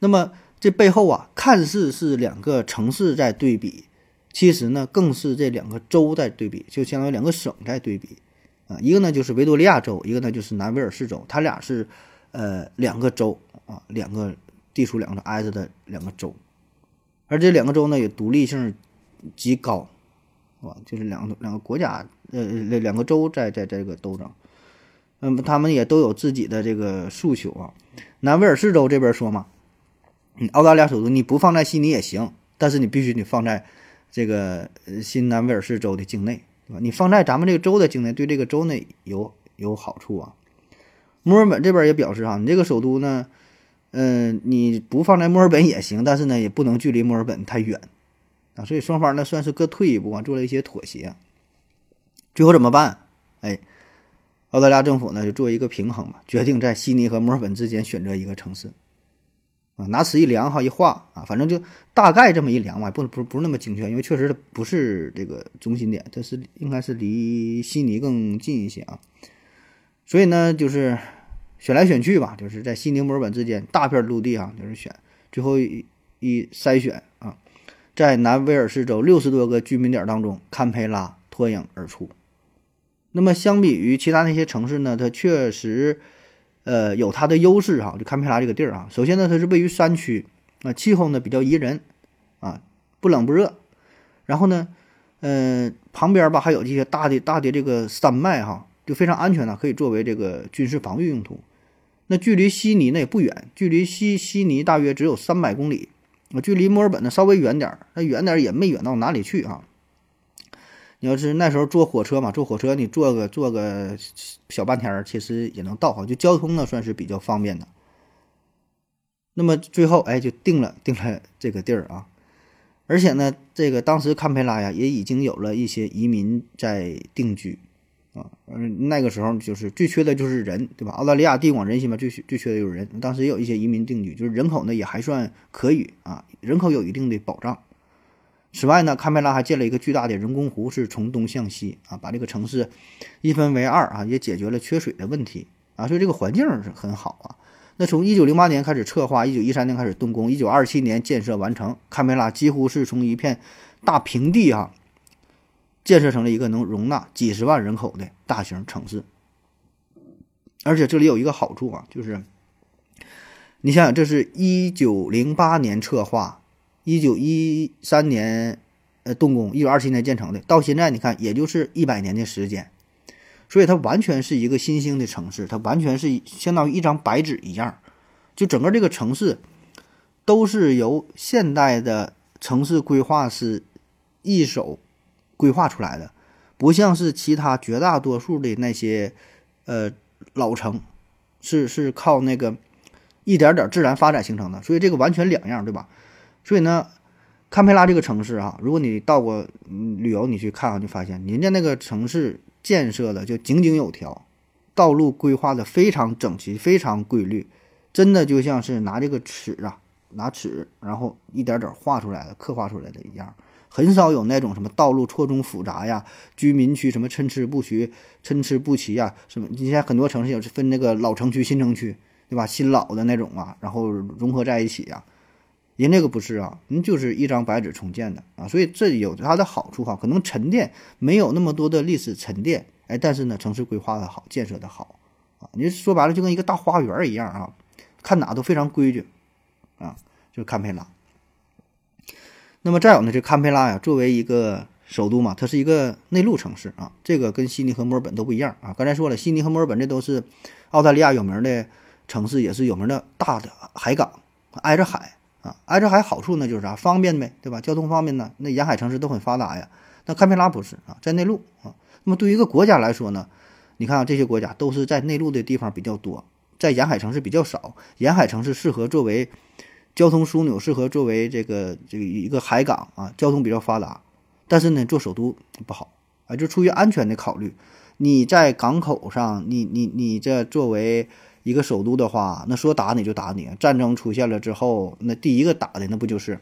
那么这背后啊，看似是两个城市在对比，其实呢，更是这两个州在对比，就相当于两个省在对比啊。一个呢就是维多利亚州，一个呢就是南威尔士州，它俩是呃两个州啊，两个地处两个挨着的两个州，而这两个州呢也独立性极高，啊，就是两个两个国家呃两个州在在这个斗争。嗯他们也都有自己的这个诉求啊。南威尔士州这边说嘛，嗯，澳大利亚首都你不放在悉尼也行，但是你必须得放在这个新南威尔士州的境内，对吧？你放在咱们这个州的境内，对这个州内有有好处啊。墨尔本这边也表示啊，你这个首都呢，嗯，你不放在墨尔本也行，但是呢，也不能距离墨尔本太远啊。所以双方呢算是各退一步啊，做了一些妥协。最后怎么办？哎。澳大利亚政府呢，就做一个平衡嘛，决定在悉尼和墨尔本之间选择一个城市，啊，拿尺一量哈，一画啊，反正就大概这么一量吧，不不不是那么精确，因为确实它不是这个中心点，它是应该是离悉尼更近一些啊，所以呢，就是选来选去吧，就是在悉尼、墨尔本之间大片陆地啊，就是选，最后一一筛选啊，在南威尔士州六十多个居民点当中，堪培拉脱颖而出。那么相比于其他那些城市呢，它确实，呃，有它的优势哈。就堪培拉这个地儿啊，首先呢，它是位于山区，啊，气候呢比较宜人，啊，不冷不热。然后呢，嗯，旁边吧还有这些大的大的这个山脉哈，就非常安全呢，可以作为这个军事防御用途。那距离悉尼呢也不远，距离悉悉尼大约只有三百公里，啊，距离墨尔本呢稍微远点儿，那远点儿也没远到哪里去啊。你要是那时候坐火车嘛，坐火车你坐个坐个小半天儿，其实也能到哈，就交通呢算是比较方便的。那么最后哎，就定了定了这个地儿啊，而且呢，这个当时堪培拉呀也已经有了一些移民在定居啊，嗯，那个时候就是最缺的就是人，对吧？澳大利亚地广人稀嘛，最最缺的就是人，当时也有一些移民定居，就是人口呢也还算可以啊，人口有一定的保障。此外呢，堪培拉还建了一个巨大的人工湖，是从东向西啊，把这个城市一分为二啊，也解决了缺水的问题啊，所以这个环境是很好啊。那从一九零八年开始策划，一九一三年开始动工，一九二七年建设完成，堪培拉几乎是从一片大平地哈，建设成了一个能容纳几十万人口的大型城市。而且这里有一个好处啊，就是你想想，这是一九零八年策划，一九一三年呃动工，一九二七年建成的，到现在你看也就是一百年的时间。所以它完全是一个新兴的城市，它完全是相当于一张白纸一样，就整个这个城市都是由现代的城市规划师一手规划出来的，不像是其他绝大多数的那些呃老城，是是靠那个一点点自然发展形成的，所以这个完全两样，对吧？所以呢，堪培拉这个城市啊，如果你到过旅游，你去看啊，就发现人家那个城市。建设的就井井有条，道路规划的非常整齐，非常规律，真的就像是拿这个尺啊，拿尺，然后一点点画出来的、刻画出来的一样，很少有那种什么道路错综复杂呀，居民区什么参差不齐、参差不齐呀，什么？你像很多城市也是分那个老城区、新城区，对吧？新老的那种啊，然后融合在一起呀。人那个不是啊，人就是一张白纸重建的啊，所以这有它的好处哈，可能沉淀没有那么多的历史沉淀，哎，但是呢，城市规划的好，建设的好啊，你说白了就跟一个大花园一样啊，看哪都非常规矩啊，就是堪培拉。那么再有呢，这堪培拉呀，作为一个首都嘛，它是一个内陆城市啊，这个跟悉尼和墨尔本都不一样啊。刚才说了，悉尼和墨尔本这都是澳大利亚有名的城市，也是有名的大的海港，挨着海。啊，挨着海好处呢，就是啥方便呗，对吧？交通方便呢，那沿海城市都很发达呀。那堪培拉不是啊，在内陆啊。那么对于一个国家来说呢，你看啊，这些国家都是在内陆的地方比较多，在沿海城市比较少。沿海城市适合作为交通枢纽，适合作为这个这个一个海港啊，交通比较发达。但是呢，做首都不好啊，就出于安全的考虑，你在港口上，你你你这作为。一个首都的话，那说打你就打你。战争出现了之后，那第一个打的那不就是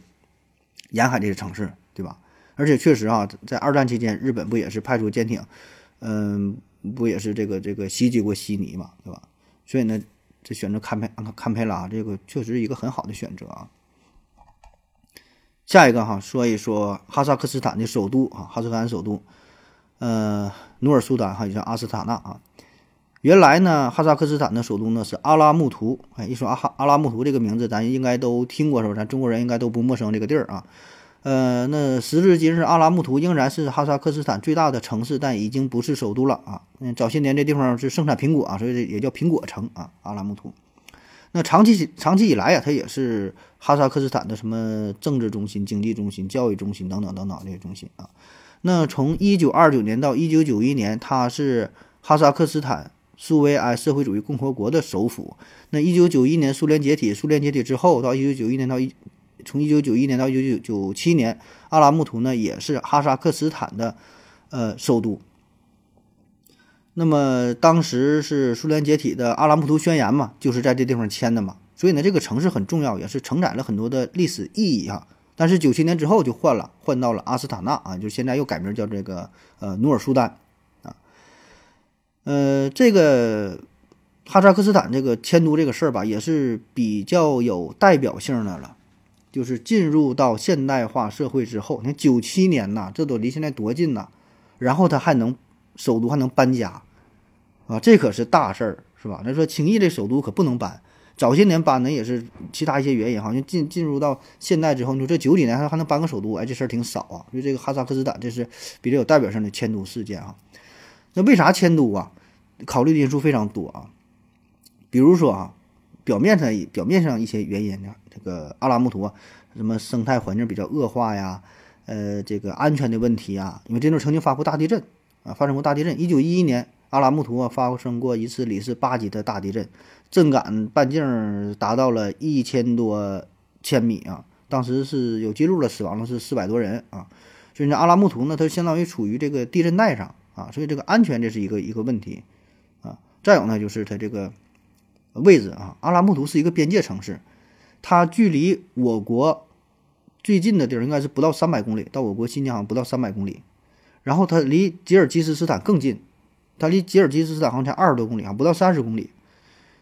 沿海这些城市，对吧？而且确实啊，在二战期间，日本不也是派出舰艇，嗯，不也是这个这个袭击过悉尼嘛，对吧？所以呢，这选择堪培堪培拉这个确实一个很好的选择啊。下一个哈，说一说哈萨克斯坦的首都啊，哈萨克斯坦首都，呃，努尔苏丹哈，也叫阿斯塔纳啊。原来呢，哈萨克斯坦的首都呢是阿拉木图。哎，一说阿哈阿拉木图这个名字，咱应该都听过是吧？咱中国人应该都不陌生这个地儿啊。呃，那时至今日，阿拉木图仍然是哈萨克斯坦最大的城市，但已经不是首都了啊。嗯，早些年这地方是盛产苹果啊，所以也叫苹果城啊。阿拉木图。那长期长期以来呀，它也是哈萨克斯坦的什么政治中心、经济中心、教育中心等等等等这些中心啊。那从一九二九年到一九九一年，它是哈萨克斯坦。苏维埃社会主义共和国的首府。那一九九一年苏联解体，苏联解体之后，到一九九一年到一，从一九九一年到一九九七年，阿拉木图呢也是哈萨克斯坦的呃首都。那么当时是苏联解体的阿拉木图宣言嘛，就是在这地方签的嘛。所以呢，这个城市很重要，也是承载了很多的历史意义哈。但是九七年之后就换了，换到了阿斯塔纳啊，就现在又改名叫这个呃努尔苏丹。呃，这个哈萨克斯坦这个迁都这个事儿吧，也是比较有代表性的了。就是进入到现代化社会之后，你看九七年呐，这都离现在多近呐？然后他还能首都还能搬家啊，这可是大事儿，是吧？那说轻易这首都可不能搬，早些年搬呢也是其他一些原因，好像进进入到现代之后，你说这九几年还还能搬个首都，哎，这事儿挺少啊。所以这个哈萨克斯坦这是比较有代表性的迁都事件啊。那为啥迁都啊？考虑的因素非常多啊，比如说啊，表面上表面上一些原因呢，这个阿拉木图啊，什么生态环境比较恶化呀，呃，这个安全的问题啊，因为这儿曾经发过大地震啊，发生过大地震。一九一一年，阿拉木图啊发生过一次里氏八级的大地震，震感半径达到了一千多千米啊，当时是有记录了，死亡了是四百多人啊。所以呢，阿拉木图呢，它相当于处于这个地震带上。啊，所以这个安全这是一个一个问题，再有呢就是它这个位置啊，阿拉木图是一个边界城市，它距离我国最近的地儿应该是不到三百公里，到我国新疆好像不到三百公里，然后它离吉尔吉斯斯坦更近，它离吉尔吉斯斯坦好像才二十多公里啊，不到三十公里，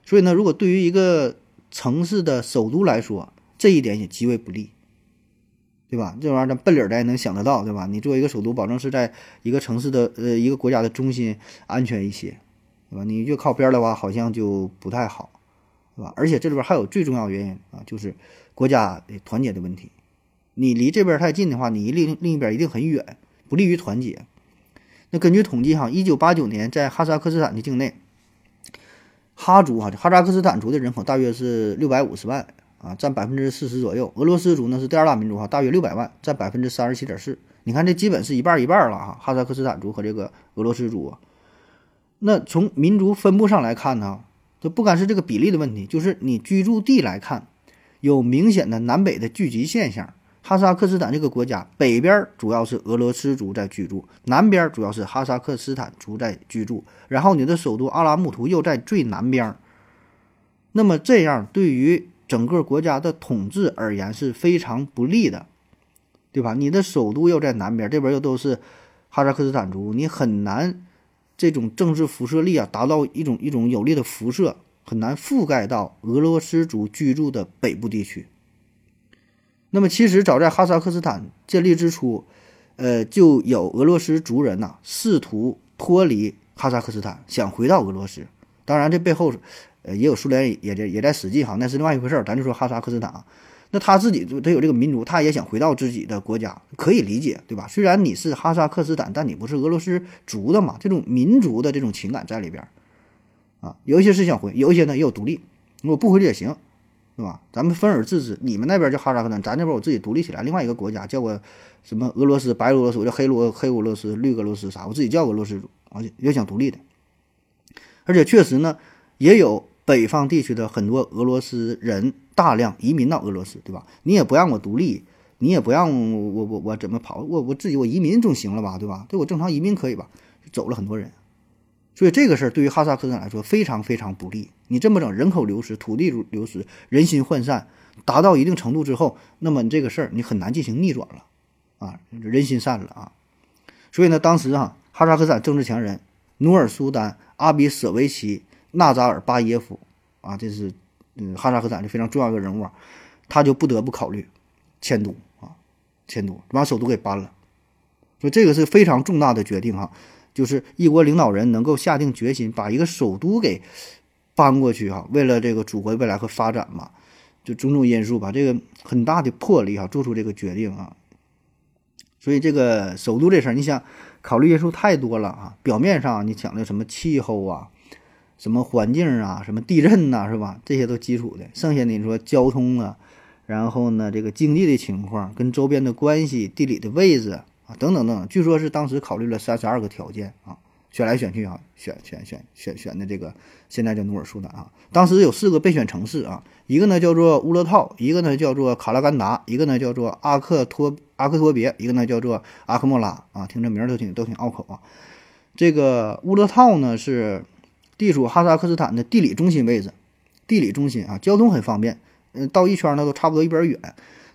所以呢，如果对于一个城市的首都来说，这一点也极为不利，对吧？这玩意儿咱奔理儿的也能想得到，对吧？你作为一个首都，保证是在一个城市的呃一个国家的中心安全一些，对吧？你越靠边的话，好像就不太好，对吧？而且这里边还有最重要原因啊，就是国家的团结的问题。你离这边太近的话，你另另一边一定很远，不利于团结。那根据统计哈，一九八九年在哈萨克斯坦的境内，哈族哈哈萨克斯坦族的人口大约是六百五十万啊，占百分之四十左右。俄罗斯族呢是第二大民族哈，大约六百万，占百分之三十七点四。你看这基本是一半一半了哈，哈萨克斯坦族和这个俄罗斯族。那从民族分布上来看呢，这不单是这个比例的问题，就是你居住地来看，有明显的南北的聚集现象。哈萨克斯坦这个国家北边主要是俄罗斯族在居住，南边主要是哈萨克斯坦族在居住，然后你的首都阿拉木图又在最南边。那么这样对于整个国家的统治而言是非常不利的，对吧？你的首都又在南边，这边又都是哈萨克斯坦族，你很难这种政治辐射力啊达到一种一种有力的辐射，很难覆盖到俄罗斯族居住的北部地区。那么，其实早在哈萨克斯坦建立之初，呃，就有俄罗斯族人呐试图脱离哈萨克斯坦，想回到俄罗斯。当然，这背后，呃，也有苏联也在也在使劲哈，那是另外一回事儿。咱就说哈萨克斯坦啊，那他自己他有这个民族，他也想回到自己的国家，可以理解，对吧？虽然你是哈萨克斯坦，但你不是俄罗斯族的嘛，这种民族的这种情感在里边啊。有一些是想回，有一些呢也有独立，我不回去也行。对吧？咱们分而治之，你们那边叫哈萨克斯坦，咱这边我自己独立起来，另外一个国家叫我什么俄罗斯、白俄罗斯，我叫黑罗黑俄罗斯、绿俄罗斯啥，我自己叫俄罗斯族，而且也想独立的。而且确实呢，也有北方地区的很多俄罗斯人大量移民到俄罗斯，对吧？你也不让我独立，你也不让我我我我怎么跑？我我自己我移民总行了吧，对吧？对我正常移民可以吧？走了很多人。所以这个事儿对于哈萨克斯坦来说非常非常不利。你这么整，人口流失、土地流失、人心涣散，达到一定程度之后，那么你这个事儿你很难进行逆转了，啊，人心散了啊。所以呢，当时啊，哈萨克斯坦政治强人努尔苏丹阿比舍维奇纳扎尔巴耶夫啊，这是嗯哈萨克斯坦的非常重要一个人物啊，他就不得不考虑迁都啊，迁都把首都给搬了。所以这个是非常重大的决定哈。就是一国领导人能够下定决心把一个首都给搬过去哈，为了这个祖国的未来和发展嘛，就种种因素吧，这个很大的魄力哈，做出这个决定啊。所以这个首都这事儿，你想考虑因素太多了啊。表面上你讲的什么气候啊，什么环境啊，什么地震呐，是吧？这些都基础的。剩下的你说交通啊，然后呢这个经济的情况，跟周边的关系，地理的位置。啊，等等等，据说是当时考虑了三十二个条件啊，选来选去啊，选选选选选的这个现在叫努尔苏丹啊。当时有四个备选城市啊，一个呢叫做乌勒套，一个呢叫做卡拉干达，一个呢叫做阿克托阿克托别，一个呢叫做阿克莫拉啊。听这名儿都挺都挺拗口啊。这个乌勒套呢是地处哈萨克斯坦的地理中心位置，地理中心啊，交通很方便，嗯，到一圈呢都差不多一边远。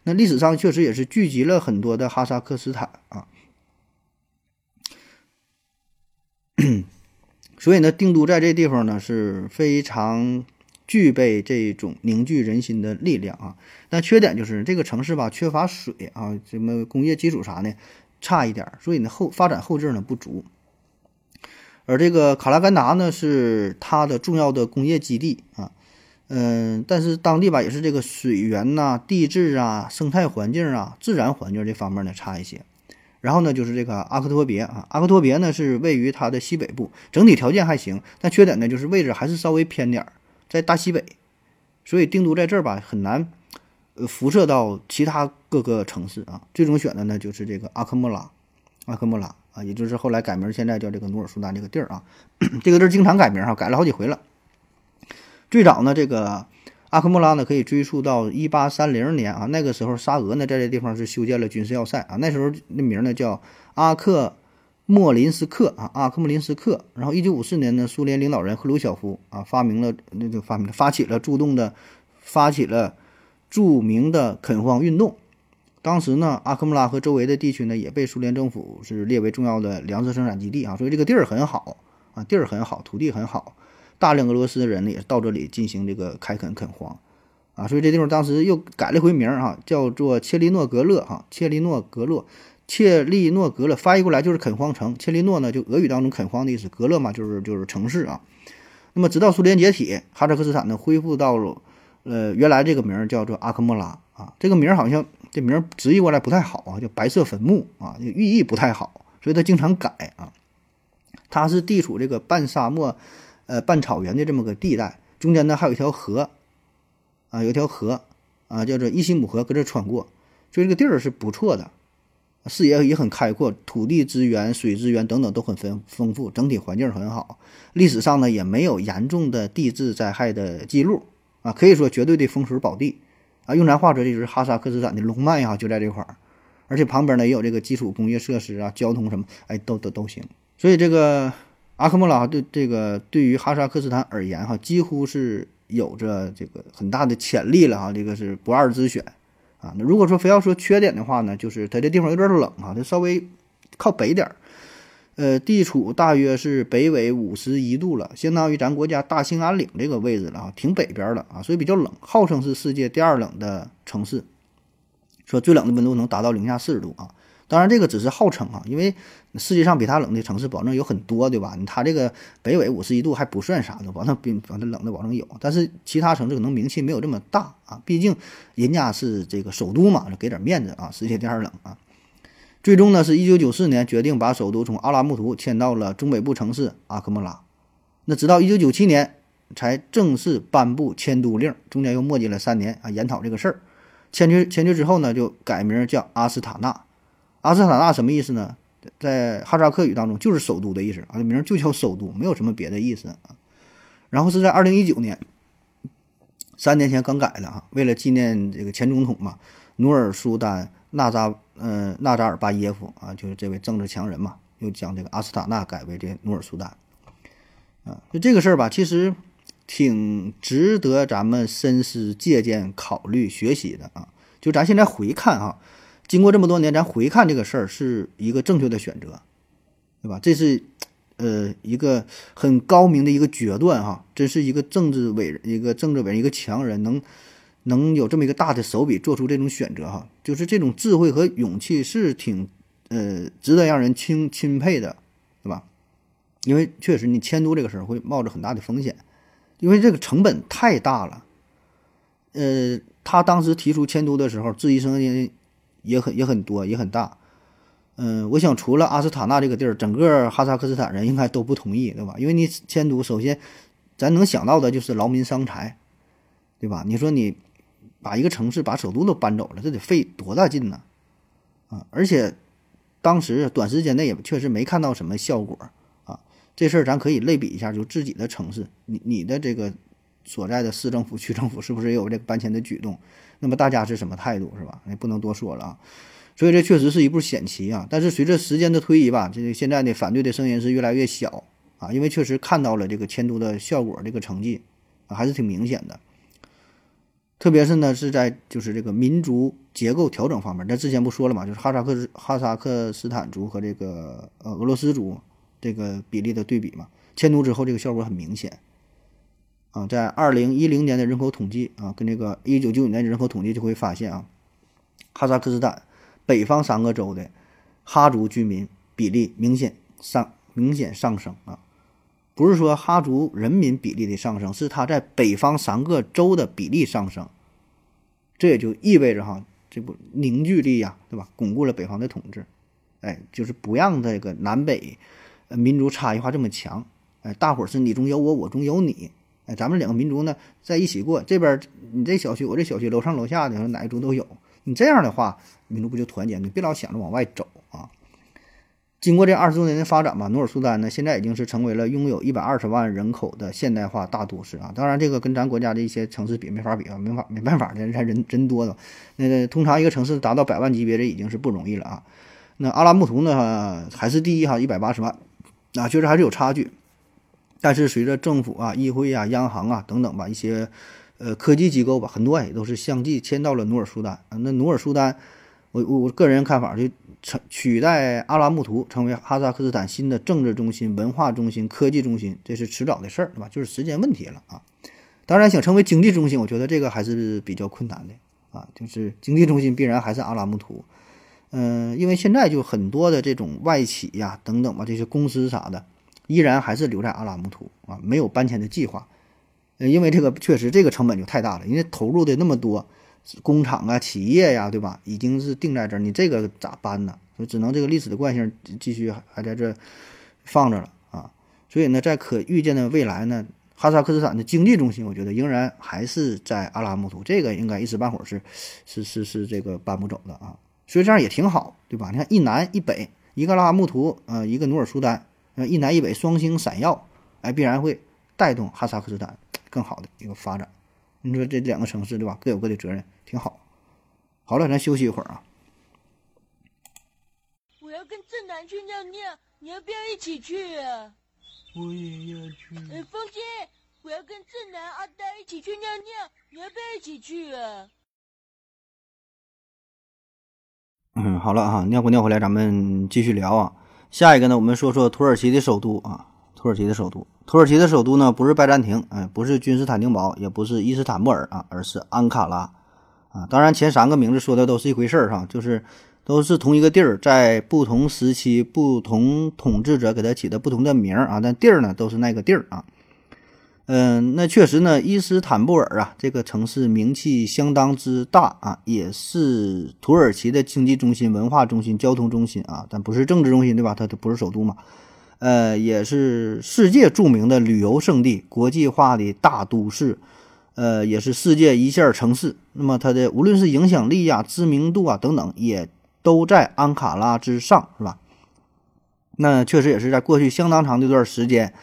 那历史上确实也是聚集了很多的哈萨克斯坦啊，所以呢，定都在这地方呢是非常具备这种凝聚人心的力量啊。但缺点就是这个城市吧，缺乏水啊，什么工业基础啥的差一点，所以呢后发展后劲呢不足。而这个卡拉干达呢是它的重要的工业基地啊。嗯，但是当地吧也是这个水源呐、地质啊、生态环境啊、自然环境这方面呢差一些。然后呢，就是这个阿克托别啊，阿克托别呢是位于它的西北部，整体条件还行，但缺点呢就是位置还是稍微偏点儿，在大西北，所以定都在这儿吧很难，呃，辐射到其他各个城市啊。最终选的呢就是这个阿克莫拉，阿克莫拉啊，也就是后来改名，现在叫这个努尔苏丹这个地儿啊。这个地儿经常改名哈，改了好几回了。最早呢，这个阿克穆拉呢可以追溯到一八三零年啊，那个时候沙俄呢在这地方是修建了军事要塞啊，那时候那名呢叫阿克莫林斯克啊，阿克莫林斯克。然后一九五四年呢，苏联领导人赫鲁晓夫啊发明了那就发明发起了主动的发起了著名的垦荒运动。当时呢，阿克穆拉和周围的地区呢也被苏联政府是列为重要的粮食生产基地啊，所以这个地儿很好啊，地儿很好，土地很好。大量俄罗斯人呢也是到这里进行这个开垦垦荒，啊，所以这地方当时又改了一回名儿哈，叫做切利诺格勒哈，切利诺格勒，切利诺格勒翻译过来就是垦荒城，切利诺呢就俄语当中垦荒的意思，格勒嘛就是就是城市啊。那么直到苏联解体，哈萨克斯坦呢恢复到了呃原来这个名儿叫做阿克莫拉啊，这个名儿好像这名儿直译过来不太好啊，叫白色坟墓啊，寓意不太好，所以他经常改啊。它是地处这个半沙漠，呃半草原的这么个地带，中间呢还有一条河，啊有一条河啊叫做伊西姆河搁这穿过，所以这个地儿是不错的，视野也很开阔，土地资源、水资源等等都很丰丰富，整体环境很好。历史上呢也没有严重的地质灾害的记录啊，可以说绝对的风水宝地啊。用咱话说这就是哈萨克斯坦的龙脉啊就在这块儿，而且旁边呢也有这个基础工业设施啊、交通什么，哎都都都行。所以这个阿克莫拉对这个对于哈萨克斯坦而言哈，几乎是有着这个很大的潜力了哈，这个是不二之选啊。那如果说非要说缺点的话呢，就是它这地方有点冷哈，它稍微靠北点儿，呃，地处大约是北纬五十一度了，相当于咱国家大兴安岭这个位置了啊，挺北边了啊，所以比较冷，号称是世界第二冷的城市，说最冷的温度能达到零下四十度啊。当然，这个只是号称啊，因为世界上比它冷的城市保证有很多，对吧？它这个北纬五十一度还不算啥的，保证比保证冷的保证有。但是其他城市可能名气没有这么大啊，毕竟人家是这个首都嘛，给点面子啊，世界第二冷啊。最终呢，是一九九四年决定把首都从阿拉木图迁到了中北部城市阿克莫拉。那直到一九九七年才正式颁布迁都令，中间又磨叽了三年啊，研讨这个事儿。迁居迁居之后呢，就改名叫阿斯塔纳。阿斯塔纳什么意思呢？在哈萨克语当中就是首都的意思啊，这名就叫首都，没有什么别的意思啊。然后是在二零一九年，三年前刚改的啊，为了纪念这个前总统嘛，努尔苏丹纳扎嗯纳扎尔巴耶夫啊，就是这位政治强人嘛，又将这个阿斯塔纳改为这努尔苏丹啊。就这个事儿吧，其实挺值得咱们深思、借鉴、考虑、学习的啊。就咱现在回看哈。经过这么多年，咱回看这个事儿是一个正确的选择，对吧？这是，呃，一个很高明的一个决断哈，真是一个政治伟人，一个政治伟人，一个强人，能能有这么一个大的手笔做出这种选择哈，就是这种智慧和勇气是挺，呃，值得让人钦钦佩的，对吧？因为确实你迁都这个事儿会冒着很大的风险，因为这个成本太大了。呃，他当时提出迁都的时候，质疑声音。也很也很多也很大，嗯，我想除了阿斯塔纳这个地儿，整个哈萨克斯坦人应该都不同意，对吧？因为你迁都，首先咱能想到的就是劳民伤财，对吧？你说你把一个城市把首都都搬走了，这得费多大劲呢？啊，而且当时短时间内也确实没看到什么效果啊。这事儿咱可以类比一下，就自己的城市，你你的这个所在的市政府、区政府是不是也有这个搬迁的举动？那么大家是什么态度是吧？也不能多说了啊，所以这确实是一步险棋啊。但是随着时间的推移吧，这个现在的反对的声音是越来越小啊，因为确实看到了这个迁都的效果，这个成绩还是挺明显的。特别是呢是在就是这个民族结构调整方面，咱之前不说了嘛，就是哈萨克哈萨克斯坦族和这个呃俄罗斯族这个比例的对比嘛，迁都之后这个效果很明显。啊，在二零一零年的人口统计啊，跟这个一九九五年的人口统计就会发现啊，哈萨克斯坦北方三个州的哈族居民比例明显上明显上升啊，不是说哈族人民比例的上升，是它在北方三个州的比例上升，这也就意味着哈，这不凝聚力呀，对吧？巩固了北方的统治，哎，就是不让这个南北民族差异化这么强，哎，大伙儿是你中有我，我中有你。哎，咱们两个民族呢在一起过，这边你这小区，我这小区，楼上楼下的哪一族都有。你这样的话，民族不就团结？你别老想着往外走！经过这二十多年的发展吧，努尔苏丹呢现在已经是成为了拥有一百二十万人口的现代化大都市啊。当然，这个跟咱国家的一些城市比没法比啊，没法没办法的，人人真多的。那个通常一个城市达到百万级别，这已经是不容易了啊。那阿拉木图呢还是第一哈，一百八十万，啊，确实还是有差距。但是随着政府啊、议会啊、央行啊等等吧，一些呃科技机构吧，很多也都是相继迁到了努尔苏丹。那努尔苏丹，我我我个人看法就成取代阿拉木图成为哈萨克斯坦新的政治中心、文化中心、科技中心，这是迟早的事儿，对吧？就是时间问题了啊。当然，想成为经济中心，我觉得这个还是比较困难的啊。就是经济中心必然还是阿拉木图，嗯、因为现在就很多的这种外企呀等等吧，这些公司啥的，依然还是留在阿拉木图啊，没有搬迁的计划。呃，因为这个确实这个成本就太大了，因为投入的那么多工厂啊、企业呀，对吧？已经是定在这儿，你这个咋搬呢？所以只能这个历史的惯性继续还在这放着了啊。所以呢，在可预见的未来呢，哈萨克斯坦的经济中心，我觉得仍然还是在阿拉木图，这个应该一时半会儿是是是是这个搬不走的啊。所以这样也挺好，对吧？你看一南一北，一个阿拉木图，呃，一个努尔苏丹，呃，一南一北双星闪耀，哎，必然会带动哈萨克斯坦更好的一个发展。你说这两个城市对吧？各有各的责任，挺好。好了，咱休息一会儿啊。我要跟正南去尿尿，你要不要一起去啊？我也要去。哎，风姐，我要跟正南、阿呆一起去尿尿，你要不要一起去啊？嗯，好了啊，尿过尿回来，咱们继续聊啊。下一个呢，我们说说土耳其的首都啊，土耳其的首都，土耳其的首都呢不是拜占庭，哎，不是君士坦丁堡，也不是伊斯坦布尔啊，而是安卡拉啊。当然，前三个名字说的都是一回事儿哈，就是都是同一个地儿，在不同时期、不同统治者给它起的不同的名儿啊，但地儿呢都是那个地儿啊。嗯，那确实呢，伊斯坦布尔啊，这个城市名气相当之大啊，也是土耳其的经济中心、文化中心、交通中心啊，但不是政治中心，对吧？它它不是首都嘛。呃，也是世界著名的旅游胜地、国际化的大都市，呃，也是世界一线城市。那么它的无论是影响力呀、知名度啊等等，也都在安卡拉之上，是吧？那确实也是在过去相当长的一段时间。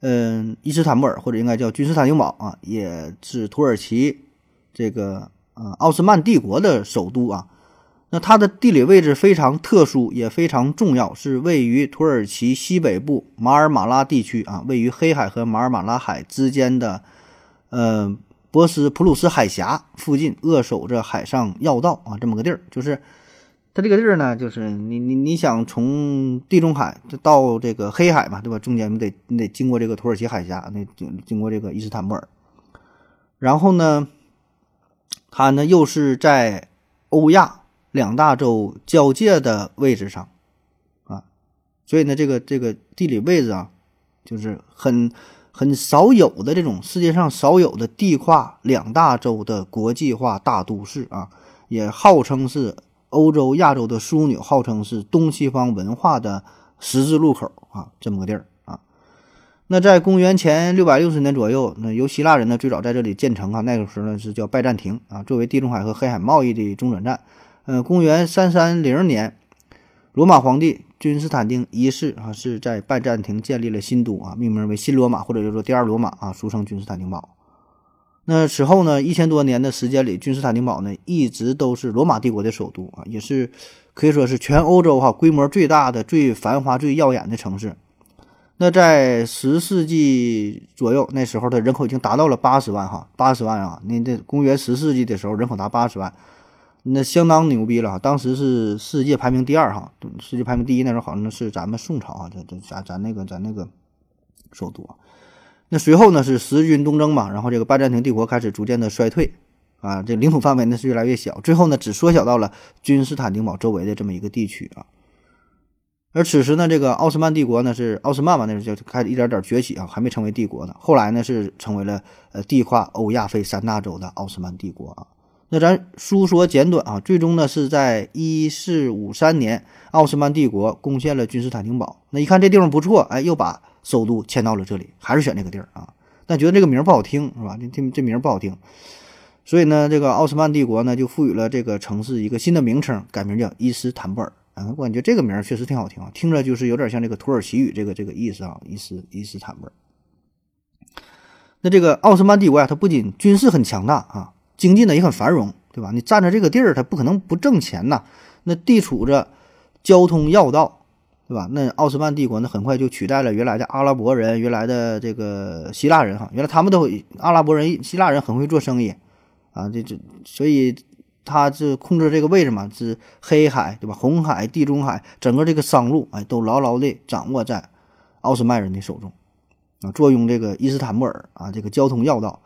嗯，伊斯坦布尔或者应该叫君士坦丁堡啊，也是土耳其这个呃奥斯曼帝国的首都啊。那它的地理位置非常特殊，也非常重要，是位于土耳其西北部马尔马拉地区啊，位于黑海和马尔马拉海之间的呃博斯普鲁斯海峡附近，扼守着海上要道啊，这么个地儿，就是。它这个地儿呢，就是你你你想从地中海到这个黑海嘛，对吧？中间你得你得经过这个土耳其海峡，那经经过这个伊斯坦布尔，然后呢，它呢又是在欧亚两大洲交界的位置上啊，所以呢，这个这个地理位置啊，就是很很少有的这种世界上少有的地跨两大洲的国际化大都市啊，也号称是。欧洲、亚洲的枢纽，号称是东西方文化的十字路口啊，这么个地儿啊。那在公元前六百六十年左右，那由希腊人呢最早在这里建成啊，那个时候呢是叫拜占庭啊，作为地中海和黑海贸易的中转站。呃，公元三三零年，罗马皇帝君士坦丁一世啊是在拜占庭建立了新都啊，命名为新罗马或者叫做第二罗马啊，俗称君士坦丁堡。那此后呢，一千多年的时间里，君士坦丁堡呢一直都是罗马帝国的首都啊，也是可以说是全欧洲哈规模最大的、最繁华、最耀眼的城市。那在十世纪左右，那时候的人口已经达到了八十万哈，八十万啊！那这公元十世纪的时候，人口达八十万，那相当牛逼了。当时是世界排名第二哈，世界排名第一那时候好像是咱们宋朝啊，这这咱咱那个咱那个首都。那随后呢是十军东征嘛，然后这个拜占庭帝国开始逐渐的衰退，啊，这领土范围呢是越来越小，最后呢只缩小到了君士坦丁堡周围的这么一个地区啊。而此时呢，这个奥斯曼帝国呢是奥斯曼嘛，那时候就开始一点点崛起啊，还没成为帝国呢。后来呢是成为了呃地跨欧亚非三大洲的奥斯曼帝国啊。那咱书说简短啊，最终呢是在一四五三年，奥斯曼帝国攻陷了君士坦丁堡。那一看这地方不错，哎，又把首都迁到了这里，还是选这个地儿啊？但觉得这个名儿不好听，是吧？这这这名儿不好听，所以呢，这个奥斯曼帝国呢就赋予了这个城市一个新的名称，改名叫伊斯坦布尔。啊，我感觉这个名儿确实挺好听啊，听着就是有点像这个土耳其语这个这个意思啊，伊斯伊斯坦布尔。那这个奥斯曼帝国呀，它不仅军事很强大啊，经济呢也很繁荣，对吧？你占着这个地儿，它不可能不挣钱呐。那地处着交通要道。对吧？那奥斯曼帝国呢，很快就取代了原来的阿拉伯人、原来的这个希腊人哈。原来他们都阿拉伯人、希腊人很会做生意啊，这这，所以他是控制这个位置嘛，是黑海对吧？红海、地中海，整个这个商路哎，都牢牢地掌握在奥斯曼人的手中啊。坐拥这个伊斯坦布尔啊，这个交通要道，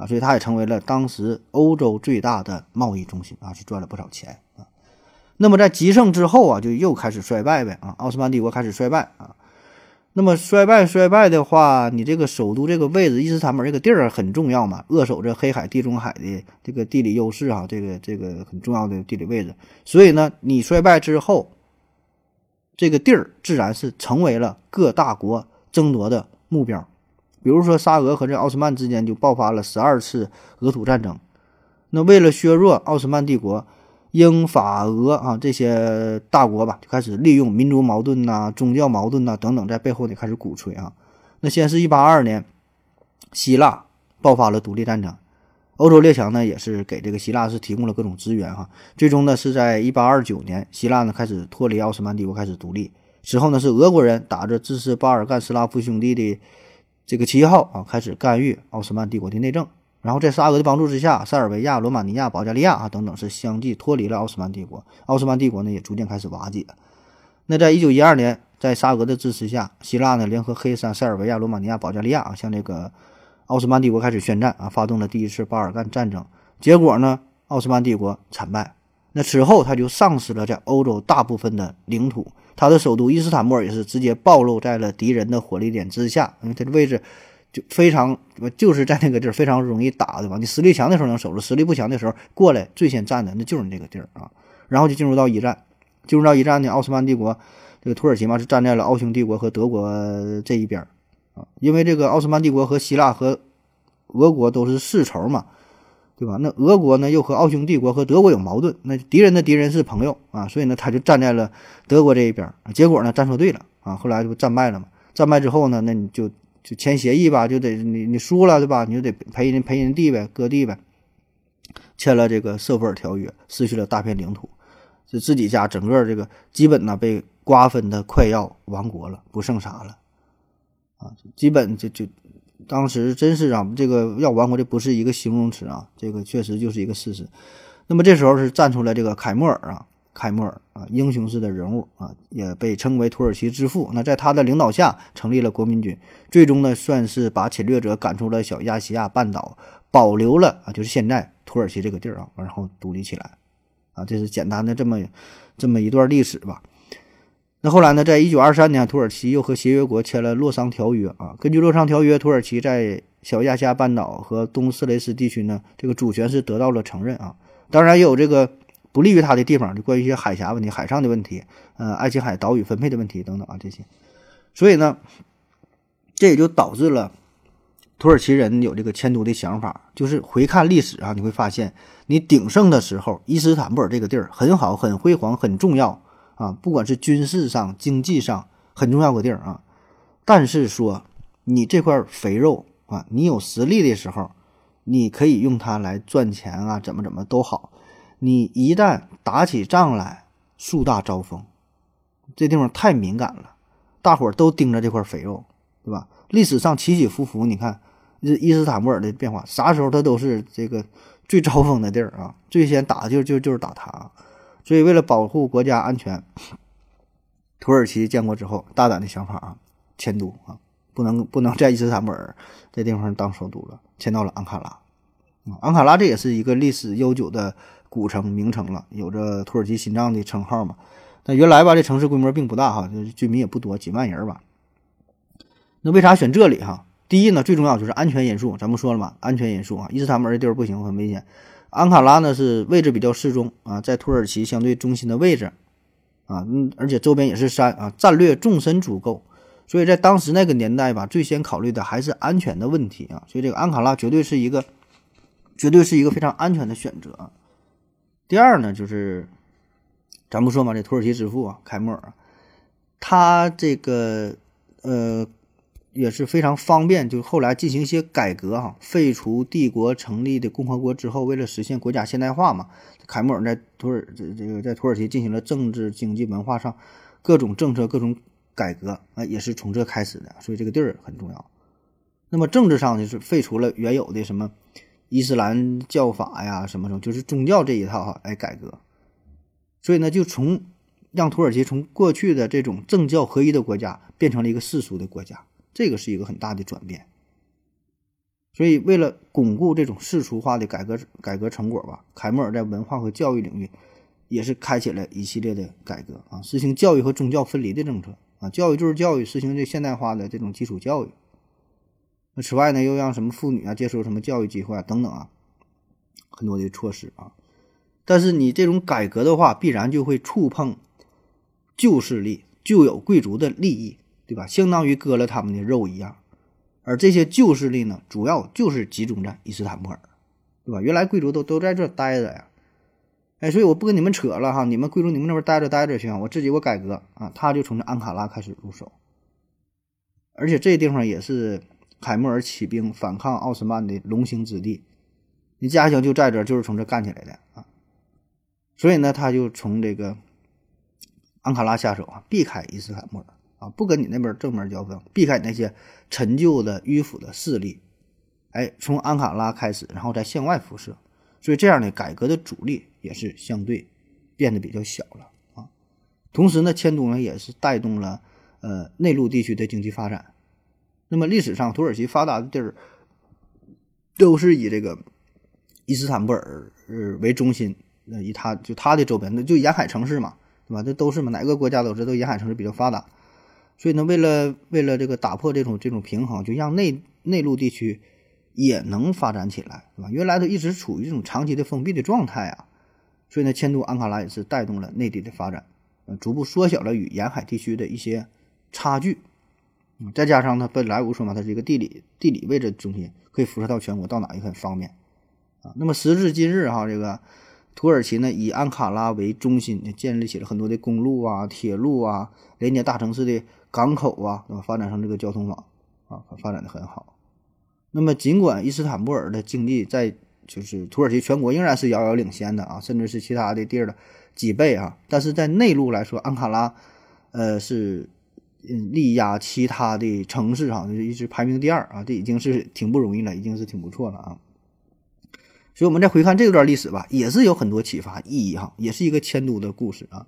啊，所以它也成为了当时欧洲最大的贸易中心啊，是赚了不少钱啊。那么在极盛之后啊，就又开始衰败呗啊，奥斯曼帝国开始衰败啊。那么衰败衰败的话，你这个首都这个位置，伊斯坦布尔这个地儿很重要嘛，扼守着黑海、地中海的这个地理优势啊，这个这个很重要的地理位置。所以呢，你衰败之后，这个地儿自然是成为了各大国争夺的目标。比如说，沙俄和这奥斯曼之间就爆发了十二次俄土战争。那为了削弱奥斯曼帝国，英法俄啊这些大国吧，就开始利用民族矛盾呐、宗教矛盾呐等等，在背后呢开始鼓吹啊。那先是一八二年，希腊爆发了独立战争，欧洲列强呢也是给这个希腊是提供了各种资源哈。最终呢是在一八二九年，希腊呢开始脱离奥斯曼帝国，开始独立。之后呢是俄国人打着支持巴尔干斯拉夫兄弟的。这个旗号啊，开始干预奥斯曼帝国的内政。然后在沙俄的帮助之下，塞尔维亚、罗马尼亚、保加利亚啊等等是相继脱离了奥斯曼帝国。奥斯曼帝国呢也逐渐开始瓦解。那在一九一二年，在沙俄的支持下，希腊呢联合黑山、塞尔维亚、罗马尼亚、保加利亚啊，向这个奥斯曼帝国开始宣战啊，发动了第一次巴尔干战争。结果呢，奥斯曼帝国惨败。那此后，他就丧失了在欧洲大部分的领土。他的首都伊斯坦布尔也是直接暴露在了敌人的火力点之下，因为它的位置就非常，就是在那个地儿非常容易打，对吧？你实力强的时候能守住，实力不强的时候过来最先占的那就是你这个地儿啊。然后就进入到一战，进入到一战呢，奥斯曼帝国这个土耳其嘛是站在了奥匈帝国和德国这一边啊，因为这个奥斯曼帝国和希腊和俄国都是世仇嘛。对吧？那俄国呢，又和奥匈帝国和德国有矛盾，那敌人的敌人是朋友啊，所以呢，他就站在了德国这一边。结果呢，站错队了啊，后来就战败了嘛。战败之后呢，那你就就签协议吧，就得你你输了对吧？你就得赔人赔人地呗，割地呗。签了这个瑟弗尔条约，失去了大片领土，就自己家整个这个基本呢被瓜分的快要亡国了，不剩啥了啊，基本就就。当时真是啊，这个要亡国这不是一个形容词啊，这个确实就是一个事实。那么这时候是站出来这个凯末尔啊，凯末尔啊，英雄式的人物啊，也被称为土耳其之父。那在他的领导下成立了国民军，最终呢算是把侵略者赶出了小亚细亚半岛，保留了啊，就是现在土耳其这个地儿啊，然后独立起来啊，这是简单的这么这么一段历史吧。那后来呢？在一九二三年，土耳其又和协约国签了《洛桑条约》啊。根据《洛桑条约》，土耳其在小亚细亚半岛和东斯雷斯地区呢，这个主权是得到了承认啊。当然也有这个不利于他的地方，就关于一些海峡问题、海上的问题，呃，爱琴海岛屿分配的问题等等啊这些。所以呢，这也就导致了土耳其人有这个迁都的想法。就是回看历史啊，你会发现，你鼎盛的时候，伊斯坦布尔这个地儿很好、很辉煌、很重要。啊，不管是军事上、经济上很重要个地儿啊，但是说你这块肥肉啊，你有实力的时候，你可以用它来赚钱啊，怎么怎么都好。你一旦打起仗来，树大招风，这地方太敏感了，大伙儿都盯着这块肥肉，对吧？历史上起起伏伏，你看伊斯坦布尔的变化，啥时候它都是这个最招风的地儿啊，最先打就就就是打它。所以，为了保护国家安全，土耳其建国之后，大胆的想法啊，迁都啊，不能不能在伊斯坦布尔这地方当首都了，迁到了安卡拉。啊，安卡拉这也是一个历史悠久的古城名城了，有着土耳其心脏的称号嘛。但原来吧，这城市规模并不大哈，就居民也不多，几万人吧。那为啥选这里哈？第一呢，最重要就是安全因素，咱们说了嘛，安全因素啊，伊斯坦布尔这地儿不行，很危险。安卡拉呢是位置比较适中啊，在土耳其相对中心的位置，啊，嗯，而且周边也是山啊，战略纵深足够，所以在当时那个年代吧，最先考虑的还是安全的问题啊，所以这个安卡拉绝对是一个，绝对是一个非常安全的选择。第二呢，就是咱不说嘛，这土耳其之父啊，凯末尔，他这个呃。也是非常方便，就后来进行一些改革哈，废除帝国成立的共和国之后，为了实现国家现代化嘛，凯末尔在土耳这这个在土耳其进行了政治、经济、文化上各种政策、各种改革啊，也是从这开始的，所以这个地儿很重要。那么政治上就是废除了原有的什么伊斯兰教法呀，什么什么，就是宗教这一套哈来改革，所以呢，就从让土耳其从过去的这种政教合一的国家变成了一个世俗的国家。这个是一个很大的转变，所以，为了巩固这种世俗化的改革改革成果吧，凯末尔在文化和教育领域也是开启了一系列的改革啊，实行教育和宗教分离的政策啊，教育就是教育，实行这现代化的这种基础教育。那此外呢，又让什么妇女啊接受什么教育机会啊等等啊，很多的措施啊。但是你这种改革的话，必然就会触碰旧势力、旧有贵族的利益，对吧？相当于割了他们的肉一样。而这些旧势力呢，主要就是集中在伊斯坦布尔，对吧？原来贵族都都在这待着呀，哎，所以我不跟你们扯了哈，你们贵族你们那边待着待着去，我自己我改革啊，他就从这安卡拉开始入手，而且这地方也是凯末尔起兵反抗奥斯曼的龙兴之地，你家乡就在这，就是从这干起来的啊，所以呢，他就从这个安卡拉下手啊，避开伊斯坦布尔。啊，不跟你那边正面交锋，避开那些陈旧的迂腐的势力，哎，从安卡拉开始，然后再向外辐射，所以这样的改革的阻力也是相对变得比较小了啊。同时呢，迁都呢也是带动了呃内陆地区的经济发展。那么历史上土耳其发达的地儿都是以这个伊斯坦布尔为中心，那以它就它的周边，那就沿海城市嘛，对吧？这都是嘛，哪个国家都是都沿海城市比较发达。所以呢，为了为了这个打破这种这种平衡，就让内内陆地区也能发展起来，对吧？原来都一直处于这种长期的封闭的状态啊。所以呢，迁都安卡拉也是带动了内地的发展，呃，逐步缩小了与沿海地区的一些差距。嗯，再加上它本来我说嘛，它是一个地理地理位置中心，可以辐射到全国，到哪也很方便啊。那么时至今日哈，这个土耳其呢以安卡拉为中心，建立起了很多的公路啊、铁路啊，连接大城市的。港口啊，对吧？发展成这个交通网啊，发展的很好。那么，尽管伊斯坦布尔的经济在就是土耳其全国仍然是遥遥领先的啊，甚至是其他的地儿的几倍啊，但是在内陆来说，安卡拉呃是嗯力压其他的城市哈，就是一直排名第二啊，这已经是挺不容易了，已经是挺不错了啊。所以，我们再回看这段历史吧，也是有很多启发意义哈，也是一个迁都的故事啊。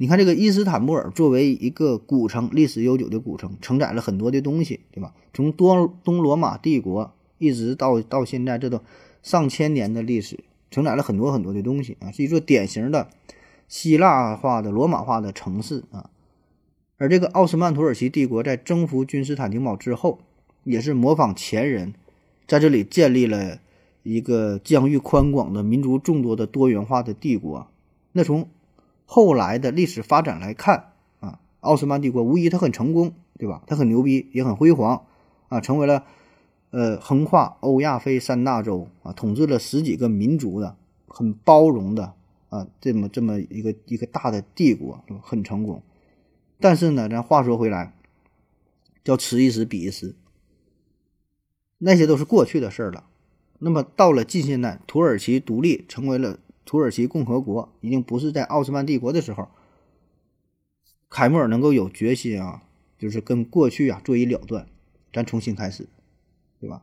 你看，这个伊斯坦布尔作为一个古城，历史悠久的古城，承载了很多的东西，对吧？从多东罗马帝国一直到到现在，这都上千年的历史，承载了很多很多的东西啊，是一座典型的希腊化的罗马化的城市啊。而这个奥斯曼土耳其帝国在征服君士坦丁堡之后，也是模仿前人，在这里建立了一个疆域宽广的、民族众多的多元化的帝国。那从后来的历史发展来看啊，奥斯曼帝国无疑它很成功，对吧？它很牛逼，也很辉煌啊，成为了呃横跨欧亚非三大洲啊，统治了十几个民族的很包容的啊这么这么一个一个大的帝国，很成功。但是呢，咱话说回来，叫此一时彼一时，那些都是过去的事儿了。那么到了近现代，土耳其独立成为了。土耳其共和国已经不是在奥斯曼帝国的时候，凯末尔能够有决心啊，就是跟过去啊做一了断，咱重新开始，对吧？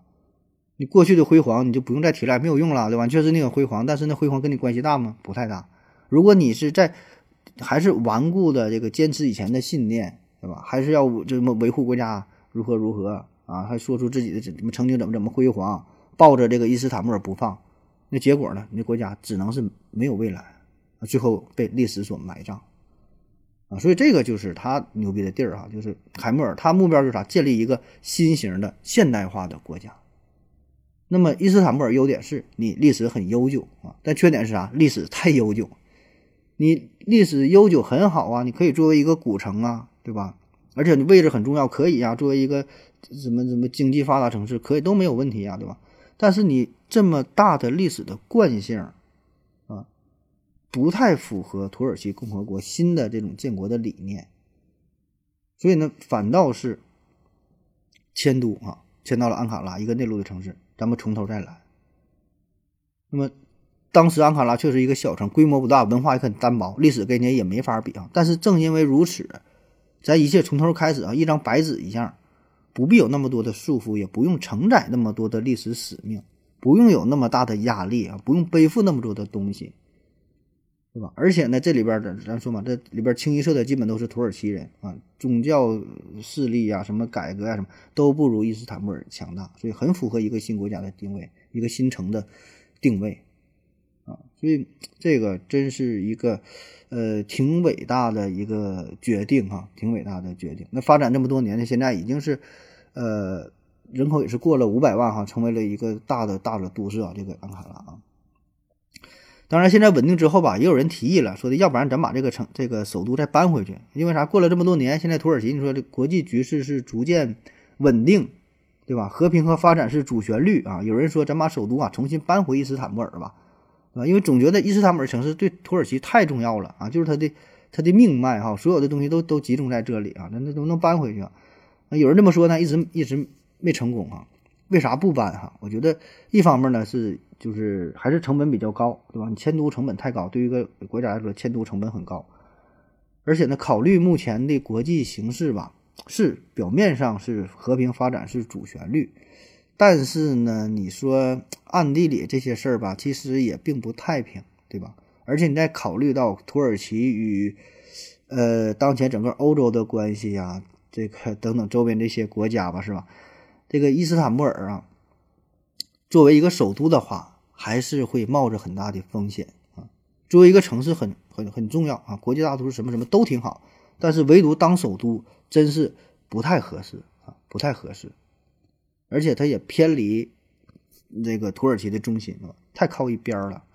你过去的辉煌你就不用再提了，没有用了，对吧？确实那个辉煌，但是那辉煌跟你关系大吗？不太大。如果你是在还是顽固的这个坚持以前的信念，对吧？还是要这么维护国家如何如何啊？还说出自己的怎么曾经怎么怎么辉煌，抱着这个伊斯坦布尔不放。那结果呢？你的国家只能是没有未来，啊，最后被历史所埋葬，啊，所以这个就是他牛逼的地儿啊，就是凯末尔，他目标就是啥？建立一个新型的现代化的国家。那么伊斯坦布尔优点是你历史很悠久啊，但缺点是啥？历史太悠久。你历史悠久很好啊，你可以作为一个古城啊，对吧？而且你位置很重要，可以呀，作为一个什么什么经济发达城市，可以都没有问题呀，对吧？但是你这么大的历史的惯性，啊，不太符合土耳其共和国新的这种建国的理念，所以呢，反倒是迁都啊，迁到了安卡拉一个内陆的城市，咱们从头再来。那么当时安卡拉确实一个小城，规模不大，文化也很单薄，历史跟人家也没法比啊。但是正因为如此，咱一切从头开始啊，一张白纸一样。不必有那么多的束缚，也不用承载那么多的历史使命，不用有那么大的压力啊，不用背负那么多的东西。对吧？而且呢，这里边咱咱说嘛，这里边清一色的基本都是土耳其人啊，宗教势力呀、什么改革啊，什么都不如伊斯坦布尔强大，所以很符合一个新国家的定位，一个新城的定位啊。所以这个真是一个呃挺伟大的一个决定哈、挺伟大的决定。那发展这么多年呢，现在已经是呃人口也是过了五百万哈、成为了一个大的大的都市啊，这个安卡拉啊。当然，现在稳定之后吧，也有人提议了，说的要不然咱把这个城这个首都再搬回去，因为啥？过了这么多年，现在土耳其你说这国际局势是逐渐稳定，对吧？和平和发展是主旋律啊。有人说咱把首都啊重新搬回伊斯坦布尔吧，啊，因为总觉得伊斯坦布尔城市对土耳其太重要了啊，就是它的它的命脉哈，所有的东西都都集中在这里啊，那那能不能搬回去啊？有人这么说呢，一直一直没成功啊。为啥不搬哈？我觉得一方面呢是就是还是成本比较高，对吧？你迁都成本太高，对于一个国家来说，迁都成本很高。而且呢，考虑目前的国际形势吧，是表面上是和平发展是主旋律，但是呢，你说暗地里这些事儿吧，其实也并不太平，对吧？而且你再考虑到土耳其与呃当前整个欧洲的关系呀、这个 等等周边这些国家吧，是吧？这个伊斯坦布尔啊，作为一个首都的话，还是会冒着很大的风险啊。作为一个城市很很很重要啊，国际大都市什么什么都挺好，但是唯独当首都真是不太合适啊，不太合适。而且它也偏离这个土耳其的中心啊，太靠一边了。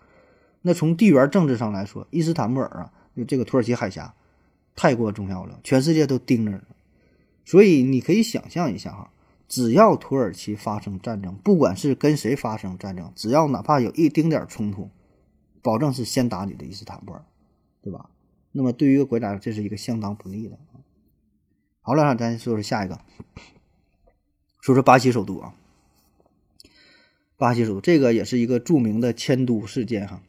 那从地缘政治上来说，伊斯坦布尔啊，就这个土耳其海峡太过重要了，全世界都盯着呢。所以你可以想象一下哈。只要土耳其发生战争，不管是跟谁发生战争，只要哪怕有一丁点冲突，保证是先打你的伊斯坦布尔，对吧？那么对于一个国家，这是一个相当不利的。好了，咱说说下一个，说说巴西首都啊。巴西首都这个也是一个著名的迁都事件哈。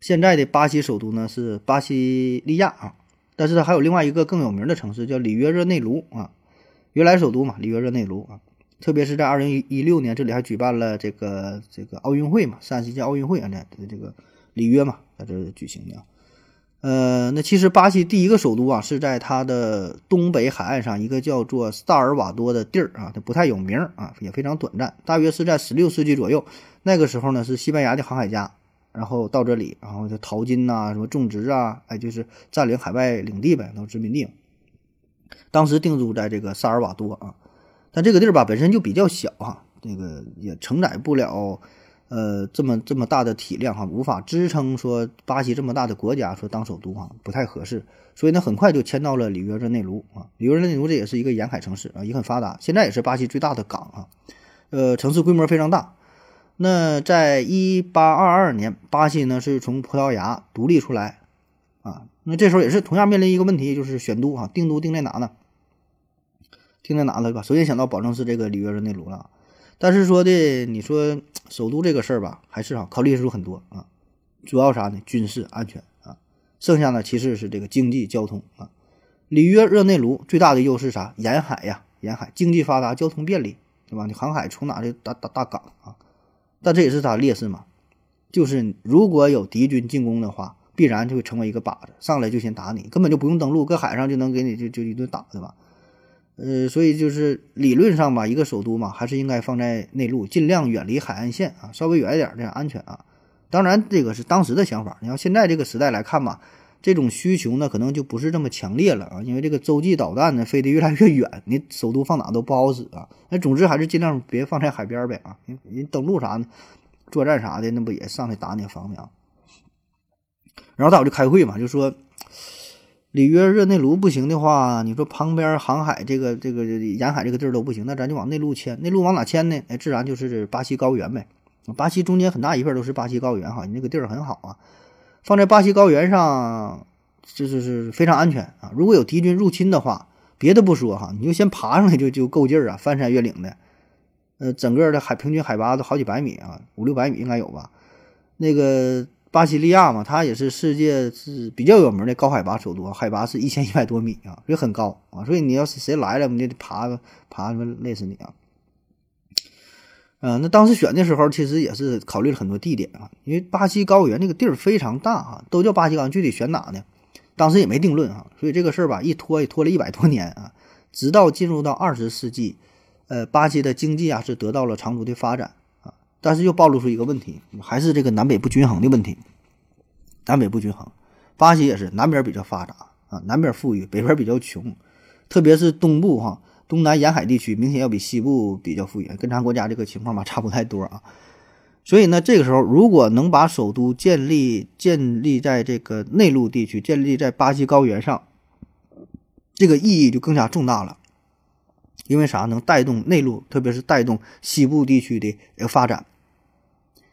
现在的巴西首都呢是巴西利亚啊，但是它还有另外一个更有名的城市叫里约热内卢啊。原来首都嘛，里约热内卢啊，特别是在二零一六年，这里还举办了这个这个奥运会嘛，三十届奥运会啊，在这个里约嘛，在这举行的。呃，那其实巴西第一个首都啊，是在它的东北海岸上一个叫做萨尔瓦多的地儿啊，它不太有名啊，也非常短暂，大约是在十六世纪左右。那个时候呢，是西班牙的航海家，然后到这里，然后就淘金呐，什么种植啊，哎，就是占领海外领地呗，都殖民地。当时定住在这个萨尔瓦多啊，但这个地儿吧本身就比较小哈，这个也承载不了呃这么这么大的体量哈，无法支撑说巴西这么大的国家说当首都哈，不太合适。所以呢，很快就迁到了里约热内卢啊。里约热内卢这也是一个沿海城市啊，也很发达，现在也是巴西最大的港啊。呃，城市规模非常大。那在一八二二年，巴西呢是从葡萄牙独立出来啊。那这时候也是同样面临一个问题，就是选都啊，定都定在哪呢？定在哪了吧？首先想到保证是这个里约热内卢了，但是说的你说首都这个事儿吧，还是啊考虑因素很多啊，主要啥呢？军事安全啊，剩下呢其实是这个经济交通啊。里约热内卢最大的优势啥？沿海呀，沿海经济发达，交通便利，对吧？你航海从哪这大大大港啊？但这也是它劣势嘛，就是如果有敌军进攻的话，必然就会成为一个靶子，上来就先打你，根本就不用登陆，搁海上就能给你就就一顿打，对吧？呃，所以就是理论上吧，一个首都嘛，还是应该放在内陆，尽量远离海岸线啊，稍微远一点，这样安全啊。当然，这个是当时的想法。你要现在这个时代来看吧，这种需求呢，可能就不是这么强烈了啊，因为这个洲际导弹呢飞得越来越远，你首都放哪都不好使啊。那总之还是尽量别放在海边呗啊，人登陆啥的、作战啥的，那不也上来打你方便啊？然后大伙就开会嘛，就说。里约热内卢不行的话，你说旁边航海这个这个沿海这个地儿都不行，那咱就往内陆迁。内陆往哪迁呢？哎，自然就是巴西高原呗。巴西中间很大一片都是巴西高原哈，你那个地儿很好啊，放在巴西高原上，这是是非常安全啊。如果有敌军入侵的话，别的不说哈，你就先爬上来就就够劲儿啊，翻山越岭的。呃，整个的海平均海拔都好几百米啊，五六百米应该有吧？那个。巴西利亚嘛，它也是世界是比较有名的高海拔首都，海拔是一千一百多米啊，所以很高啊。所以你要是谁来了，你就得爬爬，累死你啊。呃，那当时选的时候，其实也是考虑了很多地点啊，因为巴西高原那个地儿非常大啊，都叫巴西高原，具体选哪呢？当时也没定论啊，所以这个事儿吧，一拖也拖了一百多年啊，直到进入到二十世纪，呃，巴西的经济啊是得到了长足的发展啊，但是又暴露出一个问题，还是这个南北不均衡的问题。南北不均衡，巴西也是南边比较发达啊，南边富裕，北边比较穷，特别是东部哈。东南沿海地区明显要比西部比较富裕，跟咱国家这个情况吧差不太多啊。所以呢，这个时候如果能把首都建立建立在这个内陆地区，建立在巴西高原上，这个意义就更加重大了。因为啥？能带动内陆，特别是带动西部地区的发展。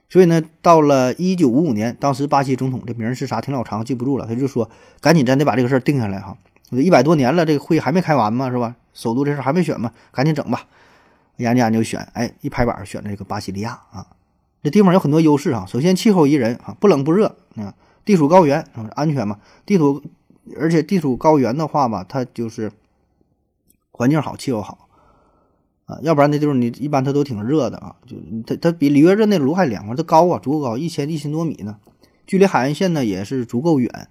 所以呢，到了一九五五年，当时巴西总统这名是啥？挺老长，记不住了。他就说：“赶紧咱得把这个事儿定下来哈。”一百多年了，这个会还没开完嘛，是吧？首都这事还没选嘛，赶紧整吧。研究研究选，哎，一拍板选这个巴西利亚啊。这地方有很多优势啊。首先气候宜人啊，不冷不热啊，地处高原，安全嘛。地处而且地处高原的话吧，它就是环境好，气候好啊。要不然那地方你一般它都挺热的啊，就它它比里约热内卢还凉快，它高啊，足够高，一千一千多米呢，距离海岸线呢也是足够远。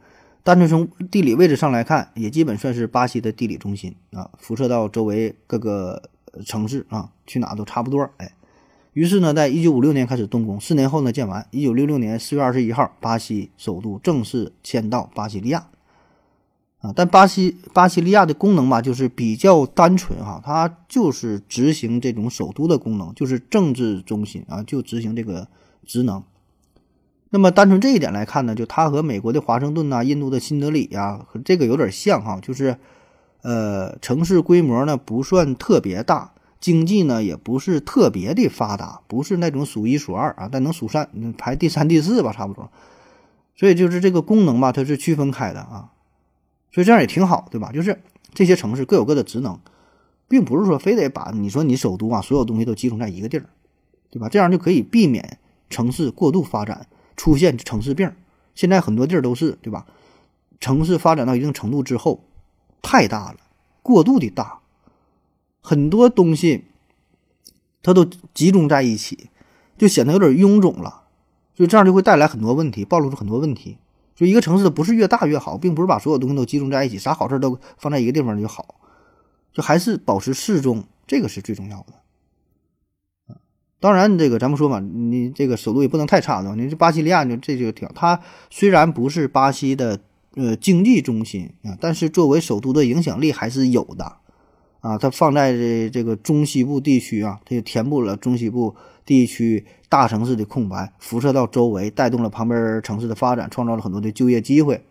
单纯从地理位置上来看，也基本算是巴西的地理中心啊，辐射到周围各个城市啊，去哪都差不多。哎，于是呢，在一九五六年开始动工，四年后呢建完。一九六六年四月二十一号，巴西首都正式迁到巴西利亚啊。但巴西巴西利亚的功能吧，就是比较单纯哈，它就是执行这种首都的功能，就是政治中心啊，就执行这个职能。那么单纯这一点来看呢，就它和美国的华盛顿呐、印度的新德里呀，和这个有点像哈，就是，呃，城市规模呢不算特别大，经济呢也不是特别的发达，不是那种数一数二啊，但能数三排第三、第四吧，差不多。所以就是这个功能吧，它是区分开的啊，所以这样也挺好，对吧？就是这些城市各有各的职能，并不是说非得把你说你首都啊所有东西都集中在一个地儿，对吧？这样就可以避免城市过度发展。出现城市病，现在很多地儿都是，对吧？城市发展到一定程度之后，太大了，过度的大，很多东西它都集中在一起，就显得有点臃肿了，所以这样就会带来很多问题，暴露出很多问题。所以一个城市不是越大越好，并不是把所有东西都集中在一起，啥好事都放在一个地方就好，就还是保持适中，这个是最重要的。当然，这个咱们说嘛，你这个首都也不能太差，的？你这巴西利亚就这就挺，它虽然不是巴西的呃经济中心啊，但是作为首都的影响力还是有的啊。它放在这这个中西部地区啊，它就填补了中西部地区大城市的空白，辐射到周围，带动了旁边城市的发展，创造了很多的就业机会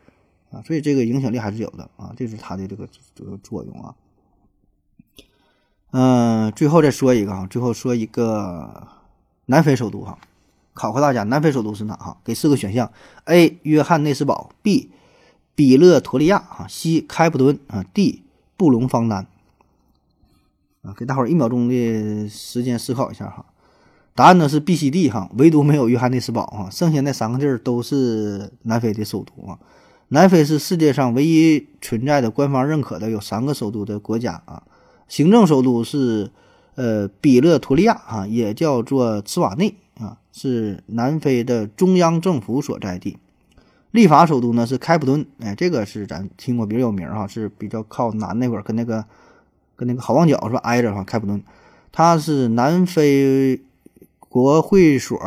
啊。所以这个影响力还是有的啊，这是它的这个这个作用啊。嗯，最后再说一个啊，最后说一个南非首都哈，考考大家，南非首都是哪哈？给四个选项：A. 约翰内斯堡，B. 比勒陀利亚哈，C. 开普敦啊，D. 布隆方丹啊。给大伙儿一秒钟的时间思考一下哈。答案呢是 B、C、D 哈，唯独没有约翰内斯堡哈，剩下那三个地儿都是南非的首都啊。南非是世界上唯一存在的官方认可的有三个首都的国家啊。行政首都是，呃，比勒陀利亚啊，也叫做茨瓦内啊，是南非的中央政府所在地。立法首都呢是开普敦，哎，这个是咱听过比较有名哈，是比较靠南那块儿，跟那个跟那个好望角是吧挨着哈。开普敦，它是南非国会所，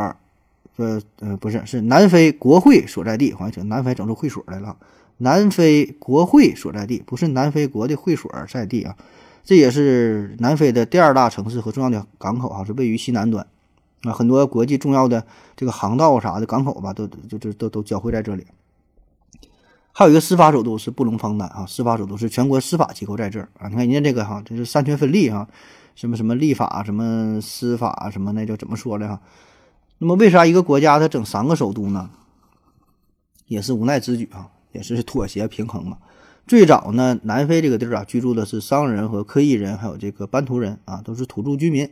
呃呃不是，是南非国会所在地，好像整南非整出会所来了。南非国会所在地，不是南非国的会所在地啊。这也是南非的第二大城市和重要的港口哈，是位于西南端，啊，很多国际重要的这个航道啥的港口吧，都就就都都交汇在这里。还有一个司法首都是布隆方丹啊，司法首都是全国司法机构在这儿啊。你看人家这个哈，这是三权分立哈，什么什么立法，什么司法，什么那叫怎么说的哈？那么为啥一个国家它整三个首都呢？也是无奈之举啊，也是妥协平衡嘛。最早呢，南非这个地儿啊，居住的是商人和科裔人，还有这个班图人啊，都是土著居民。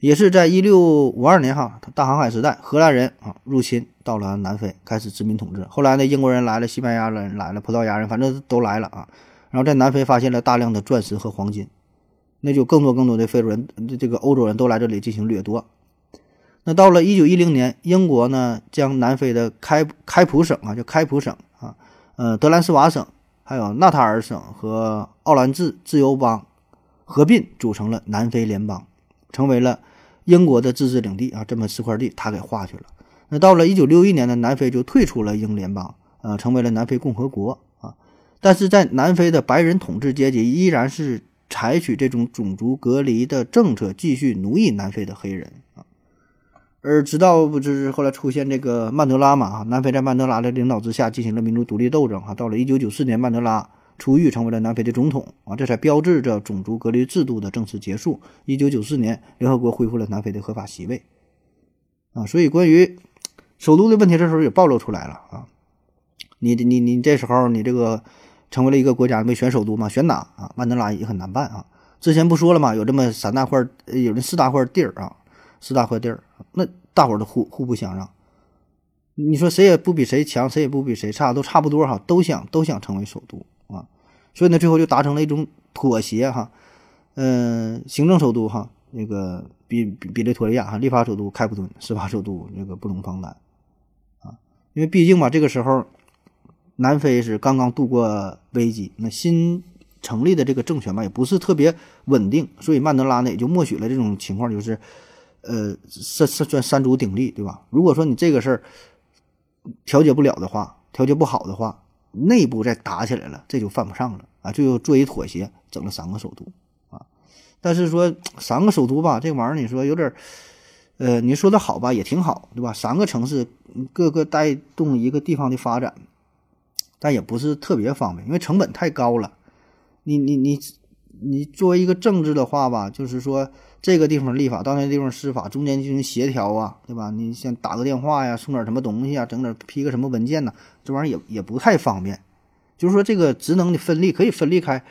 也是在一六五二年哈，大航海时代，荷兰人啊入侵到了南非，开始殖民统治。后来呢，英国人来了，西班牙人来了，葡萄牙人，反正都来了啊。然后在南非发现了大量的钻石和黄金，那就更多更多的非洲人，这个欧洲人都来这里进行掠夺。那到了一九一零年，英国呢将南非的开开普省啊，叫开普省啊，呃，德兰斯瓦省，还有纳塔尔省和奥兰治自由邦合并组成了南非联邦，成为了英国的自治领地啊。这么四块地，他给划去了。那到了一九六一年呢，南非就退出了英联邦，呃，成为了南非共和国啊。但是在南非的白人统治阶级依然是采取这种种族隔离的政策，继续奴役南非的黑人。而直到不就是后来出现这个曼德拉嘛啊，南非在曼德拉的领导之下进行了民族独立斗争啊。到了一九九四年，曼德拉出狱成为了南非的总统啊，这才标志着种族隔离制度的正式结束。一九九四年，联合国恢复了南非的合法席位啊。所以关于首都的问题，这时候也暴露出来了啊。你你你这时候你这个成为了一个国家，没选首都嘛？选哪啊？曼德拉也很难办啊。之前不说了嘛？有这么三大块，有这四大块地儿啊。四大块地儿，那大伙儿都互互不相让。你说谁也不比谁强，谁也不比谁差，都差不多哈，都想都想成为首都啊。所以呢，最后就达成了一种妥协哈。嗯，行政首都哈，那个比比比利托利亚哈，立法首都开普敦，司法首都那个布隆方丹啊。因为毕竟吧，这个时候南非是刚刚度过危机，那新成立的这个政权吧，也不是特别稳定，所以曼德拉呢也就默许了这种情况，就是。呃，三三算三足鼎立，对吧？如果说你这个事儿调解不了的话，调解不好的话，内部再打起来了，这就犯不上了啊！最后做一妥协，整了三个首都啊。但是说 三个首都吧，这玩意儿你说有点儿，呃，你说的好吧，也挺好，对吧？三个城市各个带动一个地方的发展，但也不是特别方便，因为成本太高了。你你你你作为一个政治的话吧，就是说。这个地方立法，到那地方施法，中间进行协调啊，对吧？你像打个电话呀，送点什么东西啊，整点批个什么文件呢？这玩意儿也也不太方便。就是说，这个职能的分立可以分离开，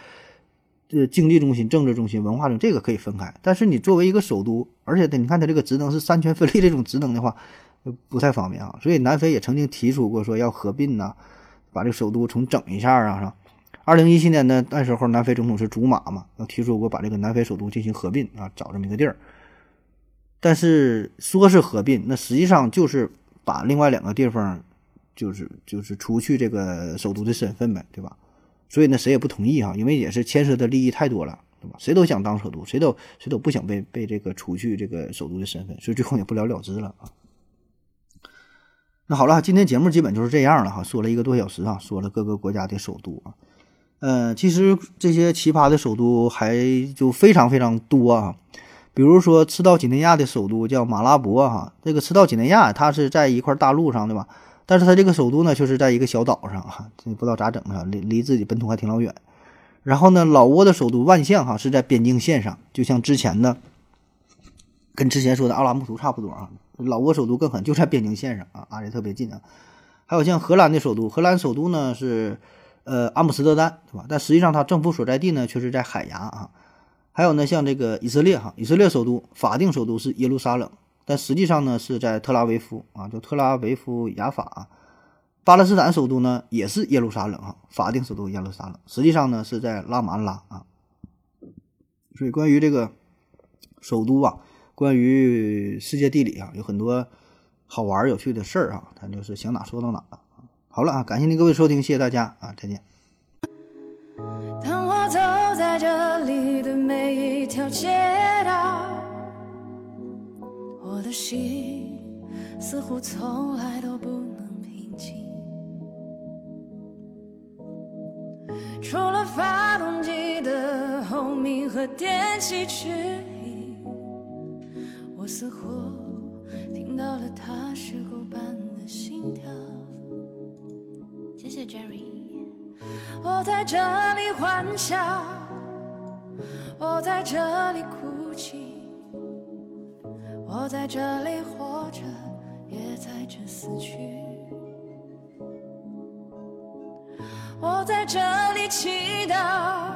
这经济中心、政治中心、文化中这个可以分开。但是你作为一个首都，而且你看它这个职能是三权分立这种职能的话，不太方便啊。所以南非也曾经提出过说要合并呐，把这个首都重整一下啊，是吧？二零一七年呢，那时候南非总统是祖马嘛，要提出过把这个南非首都进行合并啊，找这么一个地儿。但是说是合并，那实际上就是把另外两个地方，就是就是除去这个首都的身份呗，对吧？所以呢，谁也不同意哈，因为也是牵涉的利益太多了，对吧？谁都想当首都，谁都谁都不想被被这个除去这个首都的身份，所以最后也不了了之了啊。那好了，今天节目基本就是这样了哈，说了一个多小时啊，说了各个国家的首都啊。嗯，其实这些奇葩的首都还就非常非常多啊，比如说赤道几内亚的首都叫马拉博哈，这个赤道几内亚它是在一块大陆上对吧？但是它这个首都呢却是在一个小岛上哈，这不知道咋整啊，离离自己本土还挺老远。然后呢，老挝的首都万象哈是在边境线上，就像之前的跟之前说的阿拉木图差不多啊。老挝首都更狠，就在边境线上啊，挨得特别近啊。还有像荷兰的首都，荷兰首都呢是。呃，阿姆斯特丹，对吧？但实际上，它政府所在地呢，却是在海牙啊。还有呢，像这个以色列哈，以色列首都法定首都是耶路撒冷，但实际上呢是在特拉维夫啊，叫特拉维夫雅法。巴勒斯坦首都呢也是耶路撒冷哈，法定首都耶路撒冷，实际上呢是在拉马拉啊。所以，关于这个首都啊，关于世界地理啊，有很多好玩有趣的事儿啊，咱就是想哪说到哪了。好了啊，感谢您各位收听，谢谢大家啊，再见。当我走在这里的每一条街道，我的心似乎从来都不能平静。除了发动机的轰鸣和电气迟疑，我似乎听到了它石鼓般的心跳。谢谢 Jerry。我在这里欢笑，我在这里哭泣，我在这里活着，也在这死去。我在这里祈祷，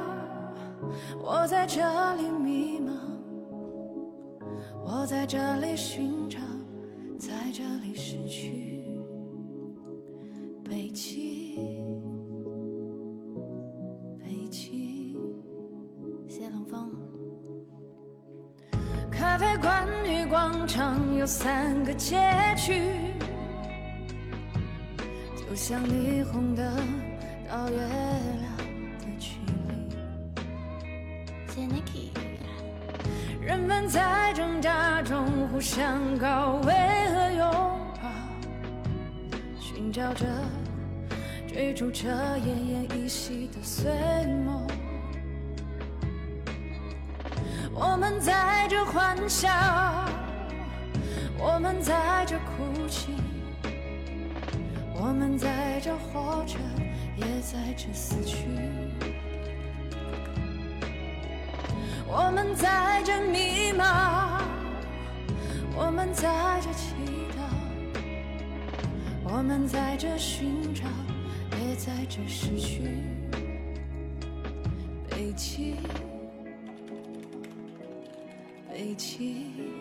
我在这里迷茫，我在这里寻找，在这里失去。北极，北极，谢冷风。咖陪观雨广场有三个结局，就像霓虹灯到月亮的距离。人们在挣扎中互相告慰和拥抱，寻找着，追逐着奄奄一息的碎梦。我们在这欢笑，我们在这哭泣，我们在这活着，也在这死去。我们在这迷茫，我们在这祈祷，我们在这寻找，也在这失去。背弃，背弃。